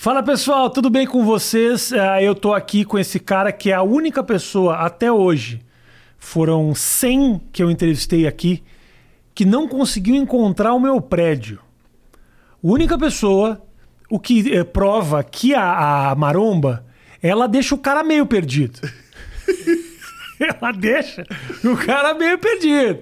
Fala pessoal, tudo bem com vocês? É, eu tô aqui com esse cara que é a única pessoa até hoje, foram 100 que eu entrevistei aqui, que não conseguiu encontrar o meu prédio. Única pessoa, o que eh, prova que a, a maromba, ela deixa o cara meio perdido. ela deixa o cara meio perdido.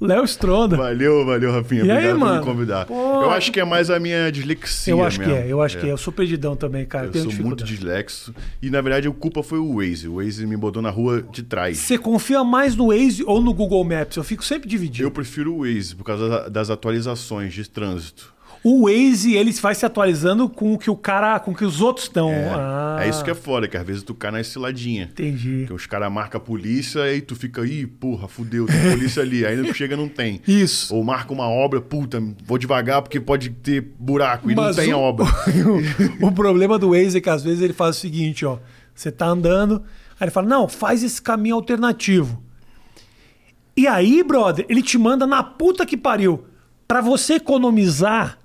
Léo Stronda. Valeu, valeu, Rafinha. E aí, Obrigado por mano? me convidar. Pô. Eu acho que é mais a minha dislexia. Eu acho que mesmo. é, eu acho que é. Eu sou perdidão também, cara. Eu sou muito dislexo. E na verdade a culpa foi o Waze. O Waze me botou na rua de trás. Você confia mais no Waze ou no Google Maps? Eu fico sempre dividido. Eu prefiro o Waze por causa da- das atualizações de trânsito. O Waze, ele vai se atualizando com o que o cara, com o que os outros estão. É, ah, é isso que é foda, que às vezes tu cai na ciladinha. Entendi. Que os caras marcam a polícia e tu fica, ih, porra, fudeu, tem polícia ali. Aí tu chega não tem. Isso. Ou marca uma obra, puta, vou devagar porque pode ter buraco e Mas não tem o- obra. o, o problema do Waze é que às vezes ele faz o seguinte, ó. Você tá andando, aí ele fala, não, faz esse caminho alternativo. E aí, brother, ele te manda na puta que pariu. Pra você economizar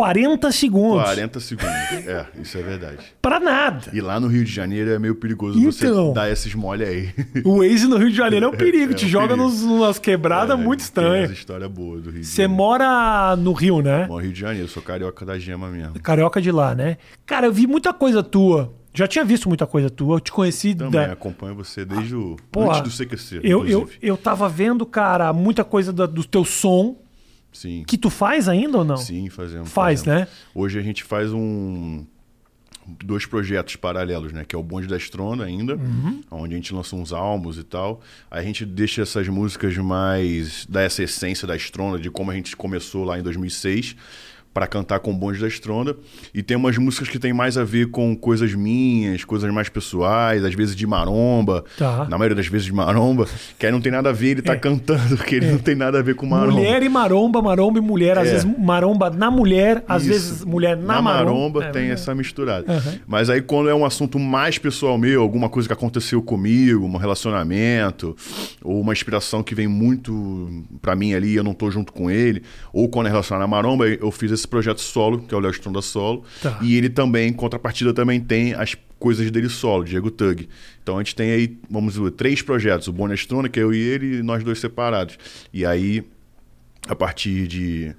40 segundos. 40 segundos. É, isso é verdade. Pra nada. E lá no Rio de Janeiro é meio perigoso Então. você dar esses mole aí. O Waze no Rio de Janeiro é um perigo. É te um joga perigo. nos, numas quebradas É, muito Tem estranhas. essa história boa do Rio Você mora no Rio, né? Moro no Rio de Janeiro, sou carioca da gema mesmo. Carioca de lá, né? Cara, eu vi muita coisa tua. Já tinha visto muita coisa tua. Eu te conheci Também da. acompanho você desde o. Porra, antes do CQC. Eu, eu, inclusive. eu tava vendo, cara, muita coisa do teu som. Sim. Que tu faz ainda ou não? Sim, fazemos. Faz, fazemos. né? Hoje a gente faz um. Dois projetos paralelos, né? Que é o Bonde da Estrona ainda, Uhum. onde a gente lança uns álbuns e tal. Aí a gente deixa essas músicas mais dessa essência da Estrona, de como a gente começou lá em 2006, para cantar com o Bonde da Estrona. E tem umas músicas que tem mais a ver com coisas minhas, coisas mais pessoais, às vezes de maromba. Tá. Na maioria das vezes de maromba, que aí não tem nada a ver, ele tá É. cantando, porque ele não tem nada a ver com maromba. Mulher e maromba, maromba e mulher. Às É. vezes maromba na mulher, às Isso. vezes mulher na, na maromba. maromba É, tem é. essa misturada. Aham. Mas aí quando é um assunto mais pessoal meu, alguma coisa que aconteceu comigo, um relacionamento, ou uma inspiração que vem muito pra mim ali, eu não tô junto com ele, ou quando é relacionado à maromba, eu fiz esse projeto solo, que é o Léo Stronda Solo, Tá. e ele também, em contrapartida, também tem as coisas dele solo, Diego Tug. Então a gente tem aí, vamos dizer, três projetos, o Bonnie Strona, que é eu e ele, e nós dois separados. E aí, a partir de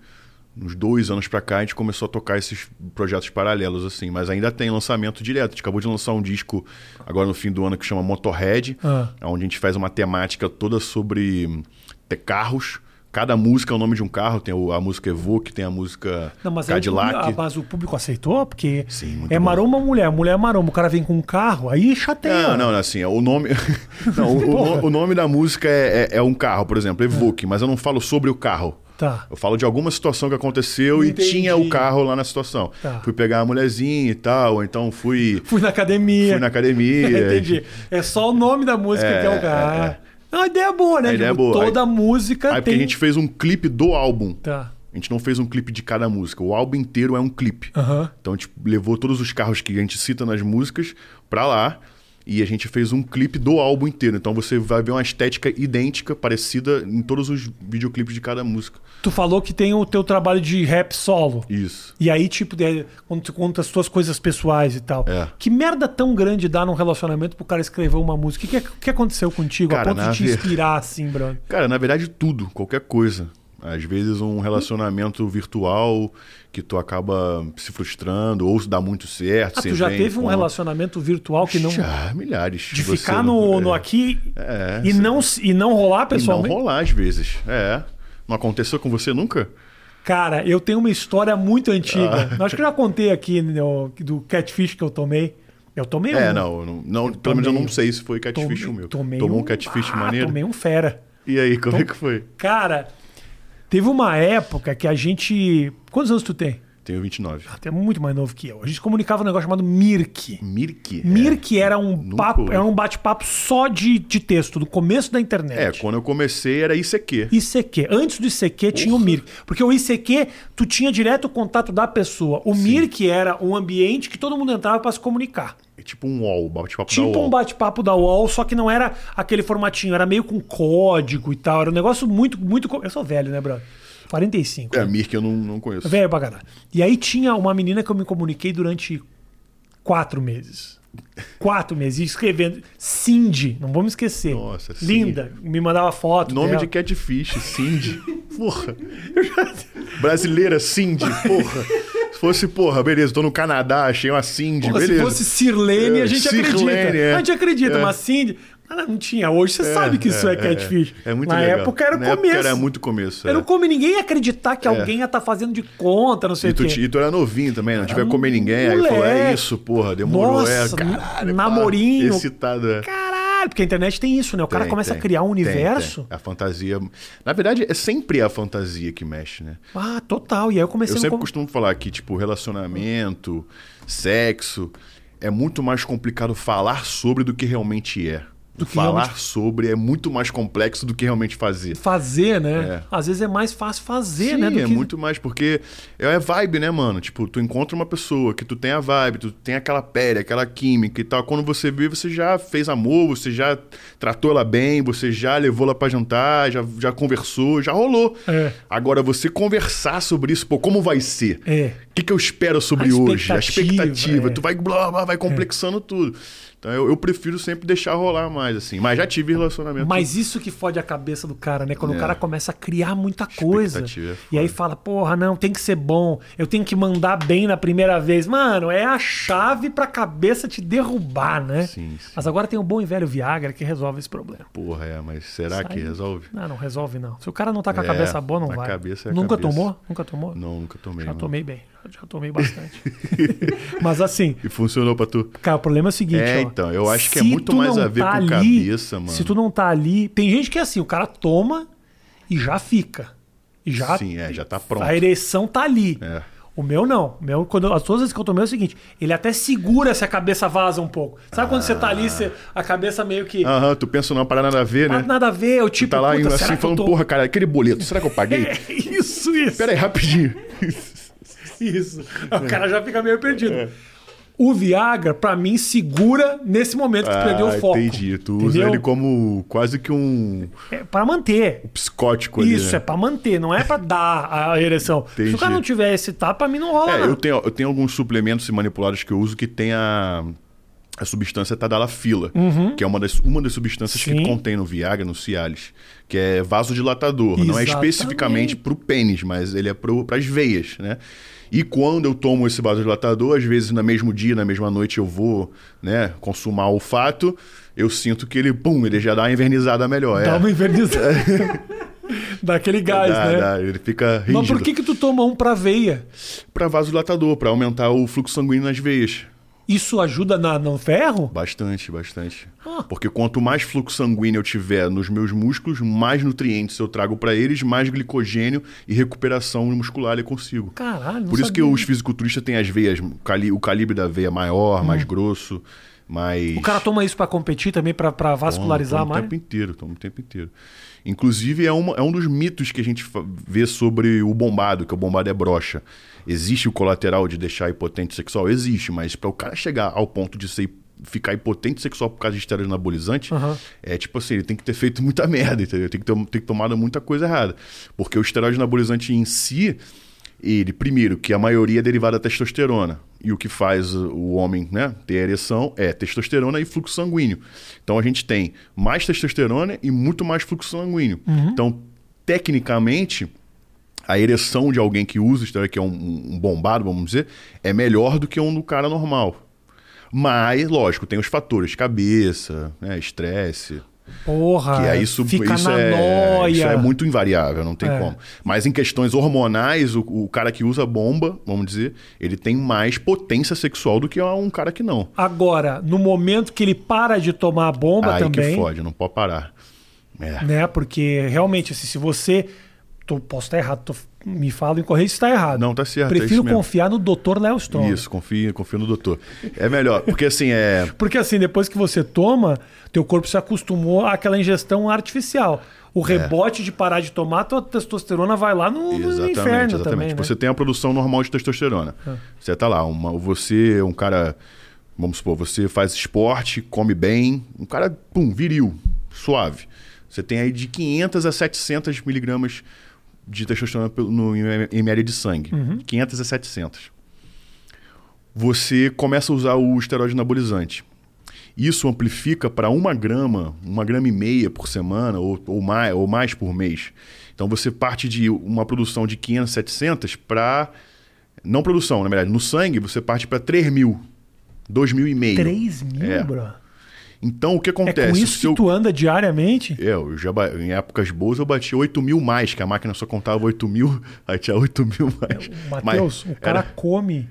uns dois anos pra cá, a gente começou a tocar esses projetos paralelos, assim. Mas ainda tem lançamento direto. A gente acabou de lançar um disco agora no fim do ano que chama Motorhead, Ah. onde a gente faz uma temática toda sobre carros. Cada música é o nome de um carro. Tem a música Evoque, tem a música Não, mas, aí o Cadillac. público, ah, mas o público aceitou? Porque Sim, muito é bom. maromba mulher, mulher é maromba. O cara vem com um carro, aí chateia. Não, não, assim, é o nome. não, o, o- o nome da música é, é- é um carro, por exemplo, Evoque, mas eu não falo sobre o carro. Tá. Eu falo de alguma situação que aconteceu Entendi. e tinha o carro lá na situação. Tá. Fui pegar a mulherzinha e tal, ou então fui, Fui na academia. fui na academia. Entendi. É só o nome da música É, que é o cara. é, é. É uma ideia boa, né? A ideia é Tipo, boa. Toda música Aí porque tem. a gente fez um clipe do álbum. Tá. A gente não fez um clipe de cada música. O álbum inteiro é um clipe. Aham. Então a gente levou todos os carros que a gente cita nas músicas pra lá. E a gente fez um clipe do álbum inteiro. Então você vai ver uma estética idêntica, parecida em todos os videoclipes de cada música. Tu falou que tem o teu trabalho de rap solo. Isso. E aí, tipo, quando tu conta as tuas coisas pessoais e tal. É. Que merda tão grande dá num relacionamento pro cara escrever uma música? O que, que, que aconteceu contigo Cara, a ponto de te ver- inspirar assim, brother? Cara, na verdade, tudo, qualquer coisa. Às vezes um relacionamento virtual que tu acaba se frustrando, ou dá muito certo. Ah, tu já teve um com- relacionamento virtual que não. Já, milhares. De Você ficar no, é. no aqui É, e, não, e não rolar E não pessoalmente? rolar às vezes. É. Não aconteceu com você nunca? Cara, eu tenho uma história muito antiga. Ah. Acho que eu já contei aqui no- do catfish que eu tomei. Eu tomei É, um. não, não, não pelo menos eu tomei- não sei se foi catfish o meu. Tomei Tomou um catfish ah, maneiro? Tomei um fera. E aí, como é que foi? Cara, teve uma época que a gente. Quantos anos tu tem? Tenho 29. Ah, tu é muito mais novo que eu. A gente comunicava um negócio chamado Mirk. Mirk? Mirk era um Nunca papo, ouvi. era um bate-papo só de, de texto, do começo da É, internet. quando eu comecei era ICQ. ICQ. Antes do ICQ tinha o Mirk. Porque o ICQ, tu tinha direto o contato da pessoa. O Mirk era um ambiente que todo mundo entrava para se comunicar. É tipo um UOL, bate-papo da Tipo UOL. um bate-papo da UOL, só que não era aquele formatinho, era meio com código e tal. Era um negócio muito, muito. Eu sou velho, né, brother? 45. É, Mirk eu não, não conheço. Velho pra caralho. E aí tinha uma menina que eu me comuniquei durante Quatro meses. Quatro meses. Escrevendo. Cindy, não vamos esquecer. Nossa, sim. Linda. Me mandava foto. Nome dela. de catfish, Cindy. Porra. Brasileira, Cindy, porra. Se fosse, porra, beleza, tô no Canadá, achei uma Cindy, Porra, beleza. Se fosse Sirlene, É, a gente Sirlene, acredita. é. A gente acredita, É. mas Cindy. Mas não tinha. Hoje você sabe que isso é, catfish. É, muito Na legal. época era o Na começo. Época era muito começo. Eu é. não come ninguém ia acreditar que alguém ia estar fazendo de conta, não sei E o quê. e tu era novinho também, não tiver comer ninguém. Aí falou, é moleque. isso, porra, demorou. Nossa, é, caralho, pá, namorinho. Excitado, é. Caralho, porque a internet tem isso, né? O cara Tem, começa tem, a criar um universo. tem. A fantasia. Na verdade, é sempre a fantasia que mexe, né? Ah, total. E aí eu comecei Eu sempre com- costumo falar que, tipo, relacionamento, sexo, é muito mais complicado falar sobre do que realmente é. Do que falar realmente- sobre é muito mais complexo do que realmente fazer. fazer, né? É. Às vezes é mais fácil fazer, Sim, né? é que- muito mais, porque é vibe, né, mano? Tipo, tu encontra uma pessoa que tu tem a vibe, tu tem aquela pele, aquela química e tal. Quando você vê, você já fez amor, você já tratou ela bem, você já levou ela pra jantar, já, já conversou, já rolou. É. Agora, você conversar sobre isso, pô, como vai ser? É. O que, que eu espero sobre A hoje? A expectativa, expectativa. é. Tu vai, blá, blá, vai complexando tudo. Então eu, eu prefiro sempre deixar rolar mais, assim. Mas já tive relacionamento. Mas isso que fode a cabeça do cara, né? Quando É. o cara começa a criar muita coisa. É E aí fala, porra, não, tem que ser bom. Eu tenho que mandar bem na primeira vez. Mano, é a chave pra cabeça te derrubar, né? Sim, sim. Mas agora tem o bom e velho Viagra que resolve esse problema. Porra, é, mas será Isso que resolve? Não, não resolve não. Se o cara não tá com a É, cabeça boa, não a vai. cabeça é a Nunca cabeça. tomou? Nunca tomou? Não, nunca tomei. Já mano. tomei bem. Já tomei bastante. Mas assim, E funcionou pra tu? Cara, o problema é o seguinte. É, ó, então, eu acho que é muito mais não a ver tá com cabeça, mano. Se tu não tá ali. Tem gente que é assim, o cara toma e já fica. E já. Sim, é, já tá pronto. A ereção tá ali. É. O meu não. O meu, quando, as duas vezes que eu tomei é o seguinte: ele até segura se a cabeça vaza um pouco. Sabe quando você tá ali, você- a cabeça meio que. Aham, tu pensa numa parada nada a ver, "Ah, né? nada a ver, eu tipo. Tu tá lá puta, assim falando, tô- porra, cara, aquele boleto, será que eu paguei? É, isso, isso. Pera aí, rapidinho. Isso. O cara já fica meio perdido. O Viagra, pra mim, segura nesse momento que tu perdeu o foco. Ah, entendi. Tu usa Entendeu? ele como quase que um É pra manter. psicótico ali, Isso, né? é pra manter, não é pra dar a ereção. Se Entendi. o cara não tiver excitado, pra mim não rola É, nada. eu tenho, eu tenho alguns suplementos e manipulados que eu uso que tem a, a substância tadalafila, que é uma das, uma das substâncias Uhum. Sim. que contém no Viagra, no Cialis, que é vasodilatador. Não é Exatamente. especificamente pro pênis, mas ele é pro, pras veias, né? E quando eu tomo esse vasodilatador, às vezes no mesmo dia, na mesma noite eu vou, né, consumar o olfato, eu sinto que ele, pum, ele já dá uma invernizada melhor. Dá é. uma invernizada. Dá aquele gás, Dá, né? dá, ele fica rígido. Mas por que que tu toma um pra veia? Pra vasodilatador, pra aumentar o fluxo sanguíneo nas veias. Isso ajuda na, no ferro? Bastante, bastante. Ah. Porque quanto mais fluxo sanguíneo eu tiver nos meus músculos, mais nutrientes eu trago pra eles, mais glicogênio e recuperação muscular eu consigo. Caralho, Por isso que sabia. os fisiculturistas têm as veias, o cali- o calibre da veia maior, mais grosso, mais. Hum. O cara toma isso pra competir também, pra, pra vascularizar Toma, toma mais? o tempo inteiro, toma o tempo inteiro. Inclusive, é, uma- é um dos mitos que a gente vê sobre o bombado, que o bombado é brocha. Existe o colateral de deixar impotente sexual? Existe, mas para o cara chegar ao ponto de ser, ficar impotente sexual por causa de esteroide anabolizante, Aham. é tipo assim, ele tem que ter feito muita merda, entendeu? Tem que ter, tem que tomado muita coisa errada. Porque o esteroide anabolizante em si, ele, primeiro, que a maioria é derivada da testosterona. E o que faz o homem né, ter ereção é testosterona e fluxo sanguíneo. Então a gente tem mais testosterona e muito mais fluxo sanguíneo. Então, tecnicamente, a ereção de alguém que usa esteroide, que é um, um bombado, vamos dizer, é melhor do que um do cara normal. Mas, lógico, tem os fatores, cabeça, né, estresse. Porra, Que aí isso, fica isso na é, noia. isso é muito invariável, não tem É. como. Mas em questões hormonais, o, o cara que usa bomba, vamos dizer, ele tem mais potência sexual do que um cara que não. Agora, no momento que ele para de tomar a bomba Aí também, que fode, não pode parar. É. né? Porque realmente, assim, se você. Tô, posso estar errado, tô- me fala em correio se está errado. Não, tá certo, é Prefiro mesmo. confiar no Dr. Léo Strong. Isso, confia, confia no doutor. É melhor, porque assim, é. Porque assim, depois que você toma, teu corpo se acostumou àquela ingestão artificial. O rebote de parar de tomar, tua testosterona vai lá no, no Exatamente, inferno exatamente. também. né? Você tem a produção normal de testosterona. Você tá lá, uma, você é um cara, vamos supor, você faz esporte, come bem, um cara, pum, viril, suave. Você tem aí de 500 a 700 miligramas de testosterona no em ml de sangue. 500 a 700. você começa a usar o esteroide anabolizante. Isso amplifica para uma grama, uma grama e meia por semana ou, ou, mais, ou mais por mês. Então você parte de uma produção de 500, 700 para. Não produção, na verdade, no sangue você parte para 3 mil, 2 mil e meio. 3 mil, É. bro? Então o que acontece? É com isso eu- que tu anda diariamente? É, eu já, em épocas boas eu bati 8 mil mais, que a máquina só contava 8 mil, aí tinha 8 mil mais. Matheus, Mas o cara era- come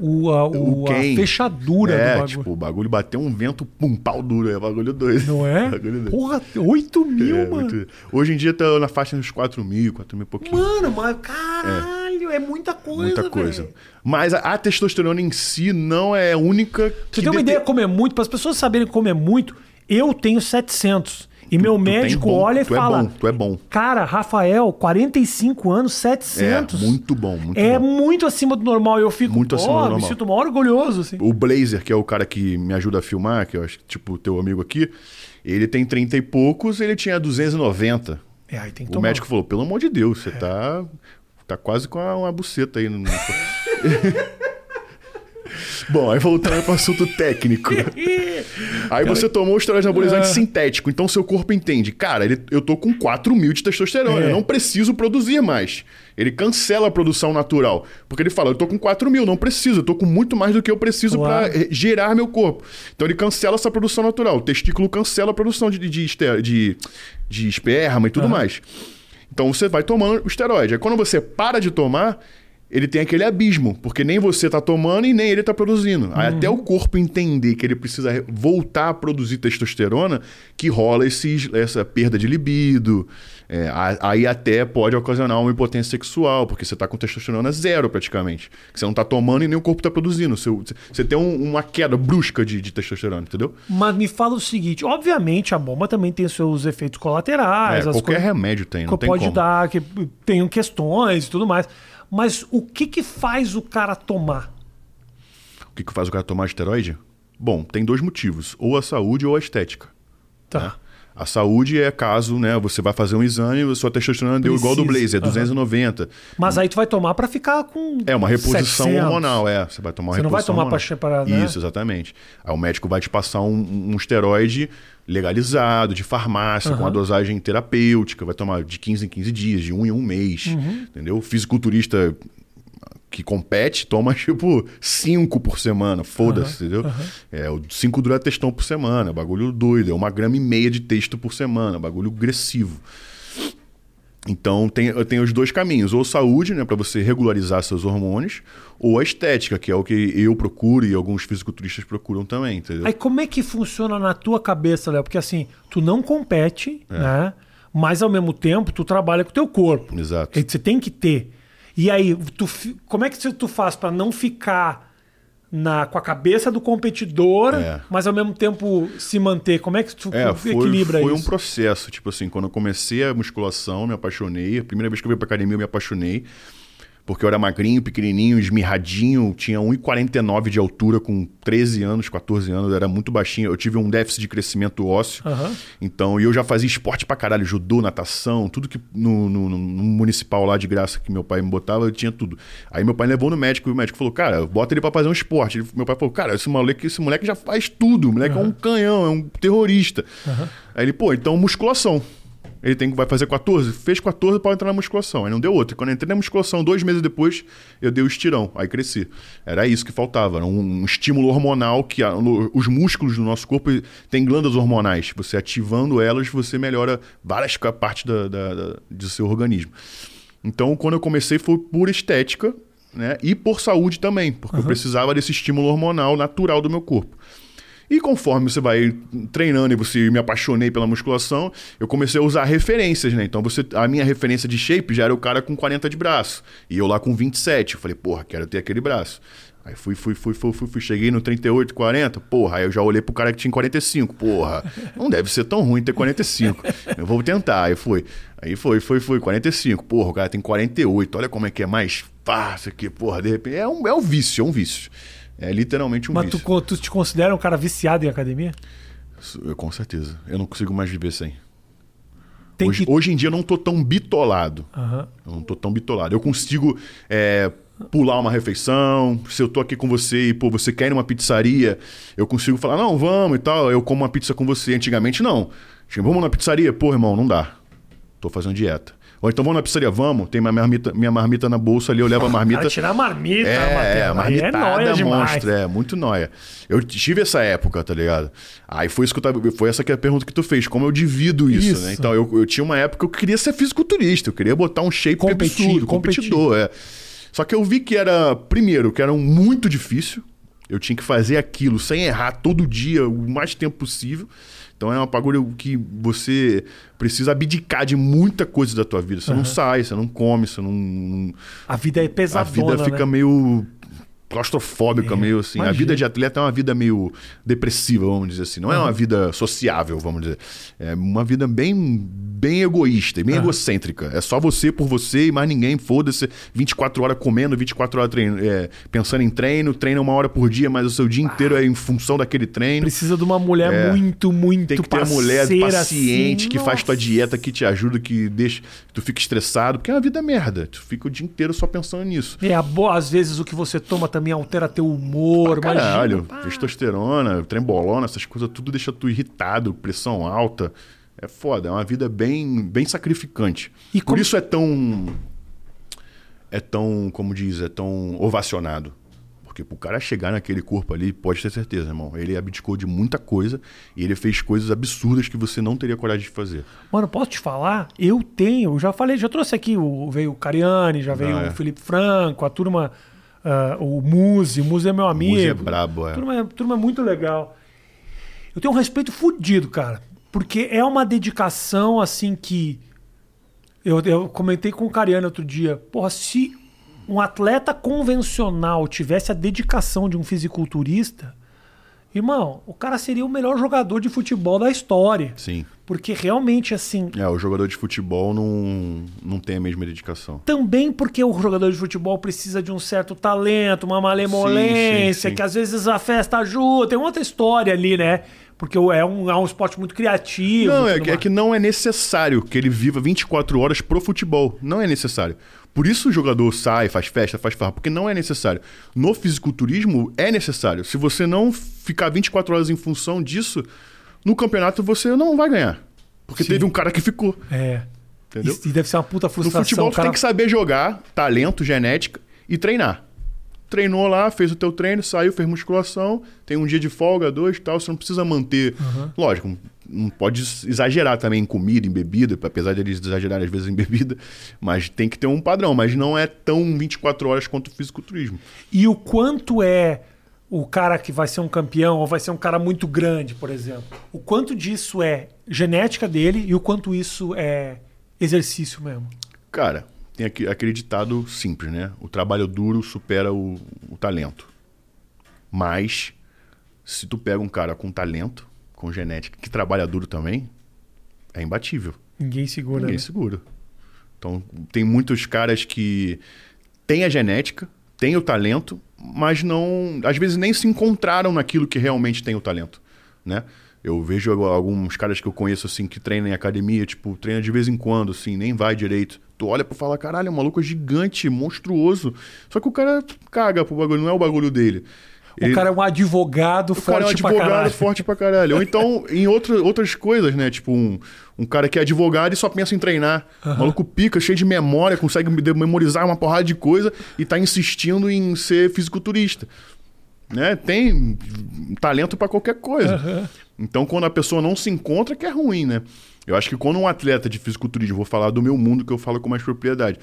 o, a, o- O a fechadura é, do bagulho. tipo, o bagulho bateu um vento, pum, pau duro, é bagulho doido. Não é? bagulho doido. Porra, 8 mil, É, mano. muito- Hoje em dia tá na faixa dos 4 mil, 4 mil e pouquinho. Mano, mas caralho, é, muita coisa, Muita coisa. velho. Mas a, a testosterona em si não é a única. Você tem uma ideia como é muito? Para as pessoas saberem como é muito, eu tenho 700. E meu Tu tem médico bom, olha e tu fala: É bom, tu é bom. Cara, Rafael, 45 anos, É, 700. muito bom, muito É bom. muito acima do normal. E eu fico, Muito acima do me normal. sinto mó orgulhoso, assim. O Blazer, que é o cara que me ajuda a filmar, que eu acho que, tipo, teu amigo aqui, ele tem 30 e poucos, ele tinha 290. É, aí tem que O tomar. médico falou, pelo amor de Deus, você tá, tá quase com uma, uma buceta aí. No... Bom, aí voltando para o assunto técnico. Aí você tomou o esteroide anabolizante É. sintético, então seu corpo entende, cara, ele- eu tô com 4 mil de testosterona, É. eu não preciso produzir mais. Ele cancela a produção natural, porque ele fala, eu tô com 4 mil, não preciso, eu tô com muito mais do que eu preciso para gerar meu corpo. Então ele cancela essa produção natural, o testículo cancela a produção de, de, este- de, de esperma e tudo mais. Então você vai tomando o esteroide. Aí quando você para de tomar, ele tem aquele abismo, porque nem você tá tomando e nem ele tá produzindo. Aí até o corpo entender que ele precisa re- voltar a produzir testosterona, que rola esses, essa perda de libido. É, aí até pode ocasionar uma impotência sexual, porque você tá com testosterona zero praticamente. Que você não tá tomando e nem o corpo tá produzindo. Seu- Você tem um- uma queda brusca de, de testosterona, entendeu? Mas me fala o seguinte: obviamente a bomba também tem seus efeitos colaterais. É, qualquer remédio tem, não tem pode como. dar, que tenham questões e tudo mais. Mas o que que faz o cara tomar? O que, que faz o cara tomar esteroide? Bom, tem dois motivos: ou a saúde ou a estética. Tá. né? A saúde é caso, né? Você vai fazer um exame e a sua testosterona deu igual do Precisa. Blazer, é 290. Mas aí tu vai tomar pra ficar com. É uma reposição 700. hormonal, é. Você vai tomar uma Você não vai tomar para, né? Isso, exatamente. Aí o médico vai te passar um, um esteroide legalizado, de farmácia, com Aham. uma dosagem terapêutica, vai tomar de 15 em 15 dias, de um em um mês. Uhum. Entendeu? O fisiculturista que compete toma tipo 5 por semana, foda-se, entendeu? É, o 5 dura textão por semana, bagulho doido, é uma grama e meia de texto por semana, bagulho agressivo. Então tem, eu tenho os dois caminhos, ou saúde, né, para você regularizar seus hormônios, ou a estética, que é o que eu procuro e alguns fisiculturistas procuram também, entendeu? Aí como é que funciona na tua cabeça, Léo? Porque assim, tu não compete, É. né? Mas ao mesmo tempo tu trabalha com o teu corpo. Exato. Você tem que ter. E aí, tu, como é que tu faz pra não ficar na, com a cabeça do competidor, É. mas ao mesmo tempo se manter? Como é que tu É, foi, equilibra foi um isso? processo. Tipo assim, quando eu comecei a musculação, me apaixonei. A primeira vez que eu fui pra academia, eu me apaixonei. Porque eu era magrinho, pequenininho, esmirradinho, tinha 1,49 de altura com 13 anos, 14 anos, era muito baixinho. Eu tive um déficit de crescimento ósseo. Aham. Então, e eu já fazia esporte pra caralho, judô, natação, tudo que no, no- no municipal lá de graça que meu pai me botava, eu tinha tudo. Aí meu pai levou no médico e o médico falou: Cara, bota ele pra fazer um esporte. Ele- meu pai falou: Cara, esse moleque, esse moleque já faz tudo, o moleque é um canhão, é um terrorista. Aí ele, pô, então musculação. Ele tem que vai fazer 14, fez 14 para entrar na musculação. Aí não deu outro. Quando eu entrei na musculação, dois meses depois, eu dei o estirão. Aí cresci. Era isso que faltava. Era um, estímulo hormonal que a- no- os músculos do nosso corpo têm glândulas hormonais. Você ativando elas, você melhora várias partes da, da, da- do seu organismo. Então, quando eu comecei, foi por estética né? e por saúde também, porque eu precisava desse estímulo hormonal natural do meu corpo. E conforme você vai treinando e você me apaixonei pela musculação, eu comecei a usar referências, né? Então você, a minha referência de shape já era o cara com 40 de braço. E eu lá com 27. Eu falei, porra, quero ter aquele braço. Aí fui, fui, fui, fui, fui, fui, cheguei no 38, 40, porra, aí eu já olhei pro cara que tinha 45, porra, não deve ser tão ruim ter 45, eu vou tentar, aí foi, aí foi, foi, foi, 45, porra, o cara tem 48, olha como é que é mais fácil aqui, porra, de repente, é um, é um vício, é um vício, é literalmente um Mas tu, vício. co- tu te considera um cara viciado em academia? Eu, com certeza. Eu não consigo mais viver sem. Hoje, que. hoje em dia eu não tô tão bitolado. Aham. Eu não tô tão bitolado. Eu consigo é, pular uma refeição. Se eu tô aqui com você e, pô, você quer ir numa pizzaria, eu consigo falar, não, vamos e tal, eu como uma pizza com você. Antigamente, não. Tipo, vamos na pizzaria? Pô, irmão, não dá. Tô fazendo dieta. Ou então vamos na pizzaria, vamos, tem minha marmita, minha marmita na bolsa ali, eu levo a marmita. Cara, tirar a marmita, É, Matheus, é, marmitada é nóia demais. monstro, é, muito nóia. Eu tive essa época, tá ligado? Aí foi isso que eu tava, foi essa que é a pergunta que tu fez, como eu divido isso, Isso. né? Então eu, eu tinha uma época que eu queria ser fisiculturista, eu queria botar um shape Competir, absurdo, competir. competidor, é. Só que eu vi que era, primeiro, que era muito difícil, eu tinha que fazer aquilo sem errar todo dia, o mais tempo possível. Então é uma bagulho que você precisa abdicar de muita coisa da tua vida. Você não sai, você não come, você não- A vida é a pesadona, vida fica né? meio claustrofóbica, É, meio assim. A imagina. vida de atleta é uma vida meio depressiva, vamos dizer assim. Não é uma vida sociável, vamos dizer. É uma vida bem, bem egoísta, e bem egocêntrica. É só você por você e mais ninguém. Foda-se. 24 horas comendo, 24 horas treino, é, pensando em treino, treina uma hora por dia, mas o seu dia inteiro é em função daquele treino. Precisa de uma mulher É. muito, muito Tem que ter a mulher parceira, paciente assim. que faz tua Nossa. dieta, que te ajuda, que deixa que tu fica estressado, porque é uma vida merda. Tu fica o dia inteiro só pensando nisso. É, a às vezes o que você toma também altera teu humor. Imagina. Caralho, Ah, testosterona, trembolona, essas coisas tudo deixa tu irritado, pressão alta. É foda, é uma vida bem, bem sacrificante. E Por como- isso é tão. É tão, como diz, é tão ovacionado. Porque pro cara chegar naquele corpo ali, pode ter certeza, irmão. Ele abdicou de muita coisa e ele fez coisas absurdas que você não teria coragem de fazer. Mano, posso te falar? Eu tenho, já falei, já trouxe aqui, o, veio o Cariani, já veio Ah, é. o Felipe Franco, a turma, ah, o Muzi, o Muzi é meu amigo. Muzi é brabo, é. Turma, é- turma é muito legal. Eu tenho um respeito fudido, cara. Porque é uma dedicação, assim, que... Eu, eu comentei com o Cariani outro dia. Porra, se um atleta convencional tivesse a dedicação de um fisiculturista... Irmão, o cara seria o melhor jogador de futebol da história. Sim. Porque realmente, assim, É, o jogador de futebol não, não tem a mesma dedicação. também porque o jogador de futebol precisa de um certo talento, uma malemolência, Sim, sim, sim. que às vezes a festa ajuda, tem outra história ali, né? Porque é um, é um esporte muito criativo. Não, é, é que não é necessário que ele viva 24 horas pro futebol. Não é necessário. Por isso o jogador sai, faz festa, faz farra, porque não é necessário. No fisiculturismo é necessário. Se você não ficar 24 horas em função disso, no campeonato você não vai ganhar. Porque Sim. teve um cara que ficou. É. Entendeu? E, deve ser uma puta No frustração. futebol o tu cara... tem que saber jogar, talento, genética e treinar. Treinou lá, fez o teu treino, saiu, fez musculação, tem um dia de folga, dois tal, você não precisa manter. Lógico, não pode exagerar também em comida, em bebida, apesar de eles exagerarem às vezes em bebida, mas tem que ter um padrão, mas não é tão 24 horas quanto o fisiculturismo. E o quanto é o cara que vai ser um campeão ou vai ser um cara muito grande, por exemplo. O quanto disso é genética dele e o quanto isso é exercício mesmo. Cara, tem aquele ditado simples, né? O trabalho duro supera o, o talento. Mas, se tu pega um cara com talento, com genética, que trabalha duro também, é imbatível. Ninguém segura. Ninguém né? segura. Então, tem muitos caras que têm a genética, têm o talento, mas não. Às vezes nem se encontraram naquilo que realmente tem o talento. Né? Eu vejo alguns caras que eu conheço assim que treinam em academia, tipo, treina de vez em quando, assim, nem vai direito. Tu olha pra falar, caralho, o maluco é gigante, monstruoso. Só que o cara caga pro bagulho, não é o bagulho dele. O cara é um advogado O cara é um forte pra advogado caralho. forte pra caralho. Ou então, em outro, outras coisas, né? Tipo, um, um cara que é advogado e só pensa em treinar. Maluco pica, cheio de memória, consegue me- memorizar uma porrada de coisa e tá insistindo em ser fisiculturista. Né? Tem talento pra qualquer coisa. Então, quando a pessoa não se encontra, que é ruim, né? Eu acho que quando um atleta de fisiculturismo, vou falar do meu mundo que eu falo com mais propriedade,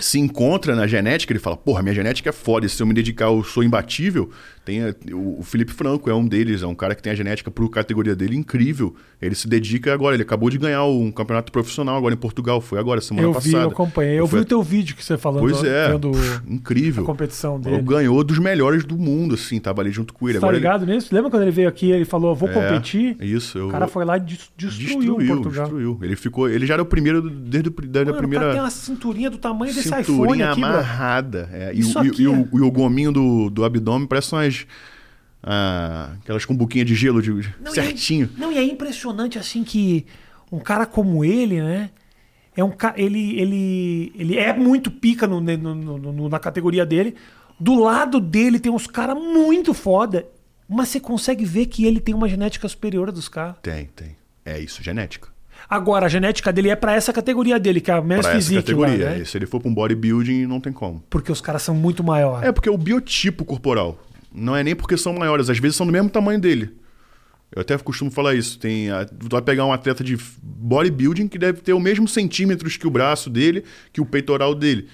se encontra na genética, ele fala, porra, minha genética é foda, se eu me dedicar, eu sou imbatível. Tem o o Felipe Franco é um deles, é um cara que tem a genética pro categoria dele incrível. Ele se dedica agora, ele acabou de ganhar um campeonato profissional agora em Portugal, foi agora, semana Eu passada. vi, eu acompanhei. Eu vi o teu vídeo que você falando, Pois é, vendo pff, incrível. a competição Ele dele. ganhou dos melhores do mundo, assim, tava ali junto com ele. Você tá Agora ele- ligado nisso? Lembra quando ele veio aqui ele falou, vou É, competir? Isso, eu... O cara foi lá e des- destruiu, destruiu, Portugal. destruiu. Ele ficou, ele já era o primeiro desde o, desde Mano, a o primeira cara tem uma cinturinha do tamanho desse iPhone cinturinha aqui, bro. amarrada. É, e, Isso o- e- aqui e é- o, e o gominho do, do abdômen parece umas. Ah, aquelas com buquinha de gelo de, Não, e é- certinho. não, e é impressionante assim que um cara como ele, né? É um ele, ele, ele é muito pica no- no- no- na categoria dele. Do lado dele tem uns caras muito foda, mas você consegue ver que ele tem uma genética superior dos caras. Tem, tem. É isso, genética. Agora, a genética dele é pra essa categoria dele, que é a Men's Pra essa Physique lá, categoria. né? Se ele for pra um bodybuilding, não tem como. Porque os caras são muito maiores. É porque o biotipo corporal. Não é nem porque são maiores, às vezes são do mesmo tamanho dele. Eu até costumo falar isso. Tem tu vai pegar um atleta de bodybuilding que deve ter o mesmo centímetros que o braço dele, que o peitoral dele.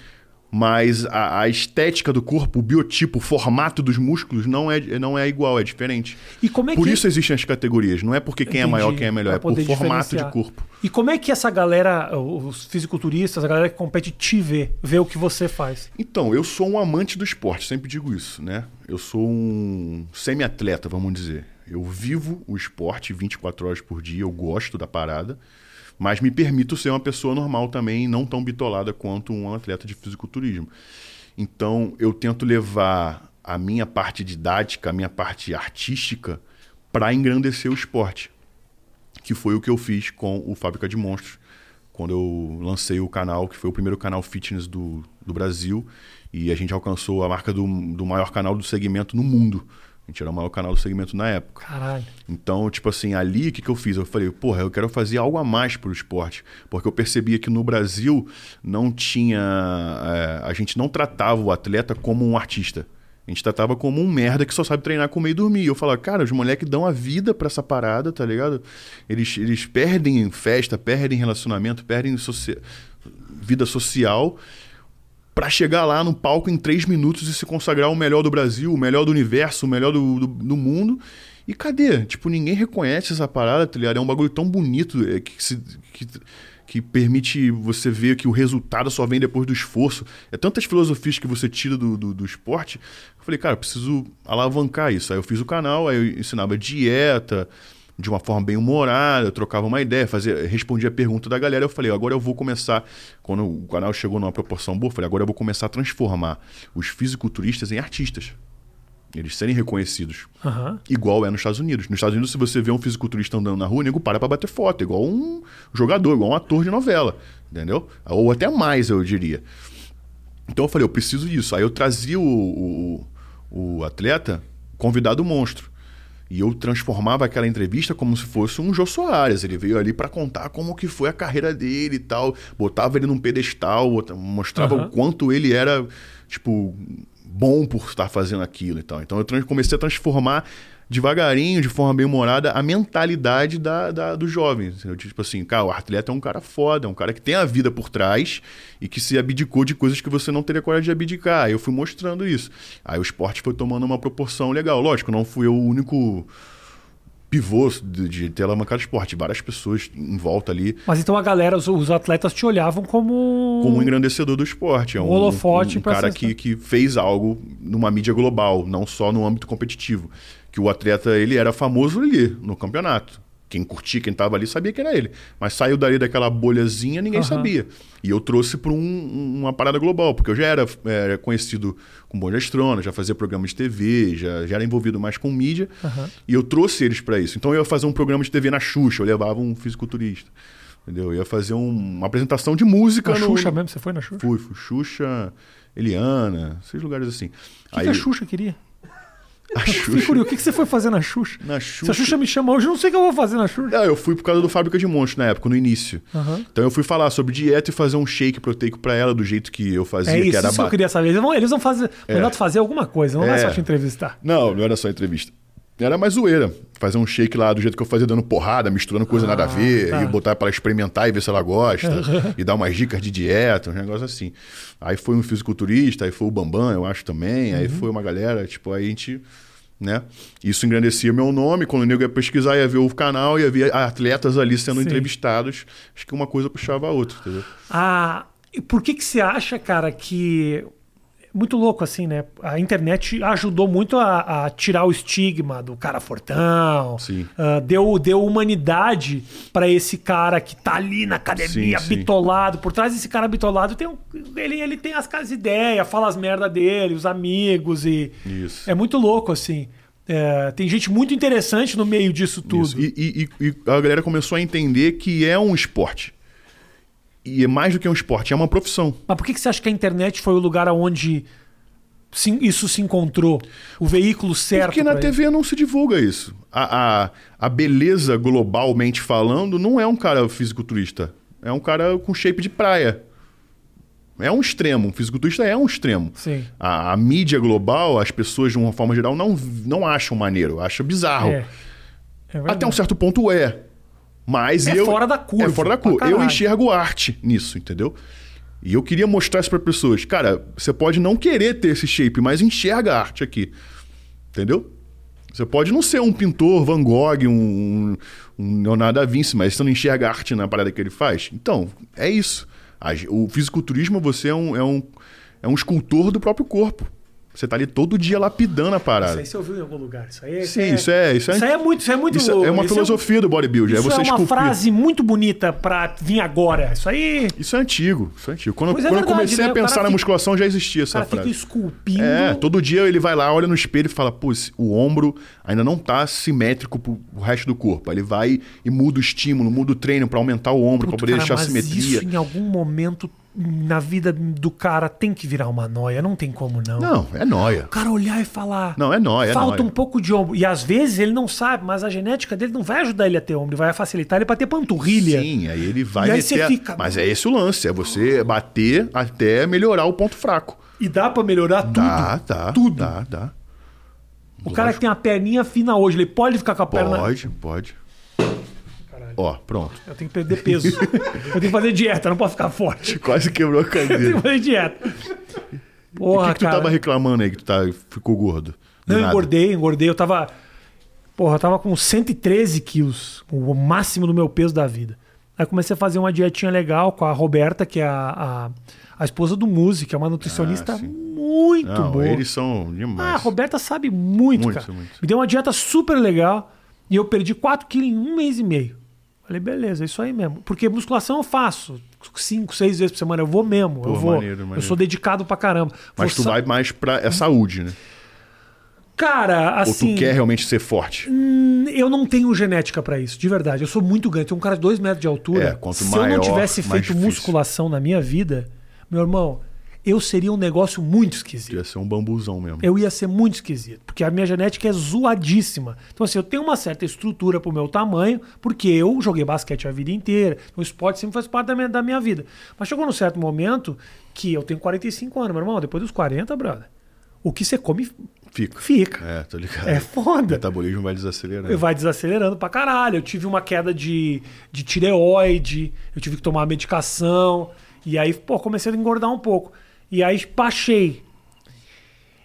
Mas a, a estética do corpo, o biotipo, o formato dos músculos não é, não é igual, é diferente. E como é por que... isso existem as categorias. Não é porque quem é Entendi, maior, quem é melhor. pra É por formato de corpo. E como é que essa galera, os fisiculturistas, a galera que compete te vê, vê o que você faz? Então, eu sou um amante do esporte, sempre digo isso, né? Eu sou um semi-atleta, vamos dizer. Eu vivo o esporte 24 horas por dia, eu gosto da parada, mas me permito ser uma pessoa normal também, não tão bitolada quanto um atleta de fisiculturismo. Então, eu tento levar a minha parte didática, a minha parte artística, para engrandecer o esporte que foi o que eu fiz com o Fábrica de Monstros, quando eu lancei o canal, que foi o primeiro canal fitness do, do Brasil, e a gente alcançou a marca do, do maior canal do segmento no mundo. A gente era o maior canal do segmento na época. Caralho. Então, tipo assim, ali o que, que eu fiz? Eu falei, porra, eu quero fazer algo a mais pro esporte. Porque eu percebia que no Brasil não tinha. é, a gente não tratava o atleta como um artista. A gente tratava como um merda que só sabe treinar, comer e dormir. Eu falava, cara, os moleques dão a vida pra essa parada, tá ligado? Eles, eles perdem festa, perdem relacionamento, perdem socia- vida social pra chegar lá no palco em três minutos e se consagrar o melhor do Brasil, o melhor do universo, o melhor do, do, do mundo. E cadê? Tipo, ninguém reconhece essa parada, tá ligado? É um bagulho tão bonito é, que, se, que, que permite você ver que o resultado só vem depois do esforço. É tantas filosofias que você tira do, do, do esporte. Eu falei, cara, eu preciso alavancar isso. Aí eu fiz o canal, aí eu ensinava dieta, de uma forma bem humorada, eu trocava uma ideia, fazia, respondia a pergunta da galera. Eu falei, agora eu vou começar. Quando o canal chegou numa proporção boa, eu falei, agora eu vou começar a transformar os fisiculturistas em artistas. Eles serem reconhecidos. Aham. Igual é nos Estados Unidos. Nos Estados Unidos, se você vê um fisiculturista andando na rua, o nego para pra bater foto, igual um jogador, igual um ator de novela. Entendeu? Ou até mais, eu diria. Então eu falei, eu preciso disso. Aí eu trazia o, o, o atleta convidado monstro. E eu transformava aquela entrevista como se fosse um Jô Soares. Ele veio ali para contar como que foi a carreira dele e tal. Botava ele num pedestal, mostrava Aham. o quanto ele era, tipo, bom por estar fazendo aquilo e tal. Então eu comecei a transformar devagarinho, de forma bem humorada, a mentalidade da, da, dos jovens. entendeu? Tipo assim, cara, o atleta é um cara foda, é um cara que tem a vida por trás e que se abdicou de coisas que você não teria coragem de abdicar. Eu fui mostrando isso. Aí o esporte foi tomando uma proporção legal. Lógico, não fui eu o único pivô de, de ter alavancado esporte. Várias pessoas em volta ali Mas então a galera, os, os atletas te olhavam como. como um engrandecedor do esporte. É um, Um holofote um, um cara que, que fez algo numa mídia global, não só no âmbito competitivo. Que o atleta, ele era famoso ali, no campeonato. Quem curtia, quem tava ali, sabia que era ele. Mas saiu dali daquela bolhazinha, ninguém Aham. sabia. E eu trouxe para uma parada global, porque eu já era, era conhecido com Bom Gestrona, já fazia programa de TV, já, já era envolvido mais com mídia. Aham. E eu trouxe eles para isso. Então eu ia fazer um programa de TV na Xuxa, eu levava um fisiculturista. Entendeu? Eu ia fazer um- uma apresentação de música Na no, Xuxa mesmo? Você foi na Xuxa? Fui, fui. Xuxa, Eliana, esses lugares assim. O que, que a Xuxa queria? A Eu Xuxa, curioso. O que, que você foi fazer na Xuxa? na Se Xuxa. a Xuxa me chama hoje, eu não sei o que eu vou fazer na Xuxa. Ah, eu fui por causa do Fábrica de Monstros na época, no início. Aham. Então eu fui falar sobre dieta e fazer um shake proteico pra ela do jeito que eu fazia, É que isso, era isso que eu queria saber. Eles vão, eles vão fazer, tu fazer alguma coisa, não é, É. só te entrevistar. Não, não era só entrevista. Era mais zoeira. Fazer um shake lá do jeito que eu fazia, dando porrada, misturando coisa nada a ver, tá. e botar pra ela experimentar e ver se ela gosta, e dar umas dicas de dieta, uns negócios assim. Aí foi um fisiculturista, aí foi o Bambam, eu acho também, aí foi uma galera, tipo, aí a gente. Né? Isso engrandecia meu nome. Quando o nego ia pesquisar, ia ver o canal, ia ver atletas ali sendo Sim. entrevistados. Acho que uma coisa puxava a outra, entendeu? Ah, e por que que você acha, cara, que muito louco assim, né? A internet ajudou muito a, a tirar o estigma do cara fortão. Sim. Ah, deu, deu humanidade pra esse cara que tá ali na academia, Sim, sim. bitolado. Por trás desse cara bitolado tem um, ele, ele tem as, as ideias, fala as merda dele, os amigos e Isso. é muito louco assim. É, tem gente muito interessante no meio disso tudo. E, e- e- e a galera começou a entender que é um esporte. E é mais do que um esporte, é uma profissão. Mas por que, você acha que a internet foi o lugar onde isso se encontrou? O veículo certo? Porque na TV não se divulga isso. A, a, a beleza, globalmente falando, não é um cara fisiculturista. É um cara com shape de praia. É um extremo. Um fisiculturista é um extremo. Sim. A, a mídia global, as pessoas, de uma forma geral, não, não acham maneiro, acham bizarro. É. É. Até um certo ponto é. Mas É eu. fora da curva, É fora da curva. Eu enxergo arte nisso, entendeu? E eu queria mostrar isso para pessoas. Cara, você pode não querer ter esse shape, mas enxerga a arte aqui. Entendeu? Você pode não ser um pintor, Van Gogh, um, um Leonardo da Vinci, mas você não enxerga a arte na parada que ele faz. Então, é isso. O fisiculturismo, você é um, é um, é um escultor do próprio corpo. Você tá ali todo dia lapidando a Isso parada. aí você ouviu em algum lugar. Isso aí é, Sim, isso é- isso é- Isso aí é muito. Isso é, muito, Isso é uma isso filosofia do bodybuilding. Isso é você é uma esculpir. frase muito bonita pra vir agora. Isso aí. Isso é antigo, isso é antigo. Quando, é quando eu verdade, comecei né? a pensar na fica- musculação, já existia essa cara fica frase. esculpindo. É, todo dia ele vai lá, olha no espelho e fala, pô, o ombro ainda não tá simétrico pro o resto do corpo. Aí ele vai e muda o estímulo, muda o treino pra aumentar o ombro, pra Puta, poder cara, deixar a mas simetria. Isso em algum momento na vida do cara tem que virar uma noia. Não tem como não. Não, é noia. O cara olhar e falar. Não, é nóia, é Falta nóia. um pouco de ombro. E às vezes ele não sabe, mas a genética dele não vai ajudar ele a ter ombro, vai facilitar ele pra ter panturrilha. Sim, aí ele vai E aí você a- fica- Mas é esse o lance, é você bater até melhorar o ponto fraco. E dá pra melhorar tudo. Dá, dá. Tudo. Dá, dá. O cara que tem a perninha fina hoje, ele pode ficar com a perna. Pode, pode. Caralho. Ó, pronto. Eu tenho que perder peso. eu tenho que fazer dieta, não posso ficar forte. Quase quebrou a Eu tenho cadeira. que fazer dieta. O Porra, que, que tu tava reclamando aí que tu tá, ficou gordo? Do Não, eu nada. engordei, engordei. Eu tava. Porra, eu tava com 113 quilos, o máximo do meu peso da vida. Aí comecei a fazer uma dietinha legal com a Roberta, que é a, a, a esposa do músico, que é uma nutricionista Ah, muito Não, boa. eles são demais. Ah, a Roberta sabe muito, Muito, cara. muito. Me deu uma dieta super legal e eu perdi 4 quilos em um mês e meio. Falei, beleza, é isso aí mesmo. Porque musculação eu faço. Cinco, seis vezes por semana. Eu vou mesmo. Pô, eu vou. maneiro, Eu maneiro. sou dedicado pra caramba. Mas Vou tu sa- vai mais pra é saúde, né? Cara, assim. Ou tu quer realmente ser forte? Eu não tenho genética pra isso, de verdade. Eu sou muito grande. Tenho um cara de 2 metros de altura. É, quanto Se eu maior, não tivesse feito musculação na minha vida, meu irmão, eu seria um negócio muito esquisito. ia ser um bambuzão mesmo. Eu ia ser muito esquisito, porque a minha genética é zoadíssima. Então, assim, eu tenho uma certa estrutura pro meu tamanho, porque eu joguei basquete a vida inteira. O esporte sempre faz parte da minha, da minha vida. Mas chegou num certo momento que eu tenho 45 anos, meu irmão. Depois dos 40, brother, o que você come Fica. fica. É, tô ligado. É O foda. metabolismo vai desacelerando. Vai desacelerando pra caralho. Eu tive uma queda de, de tireoide, eu tive que tomar medicação. E aí, pô, comecei a engordar um pouco. E aí baixei.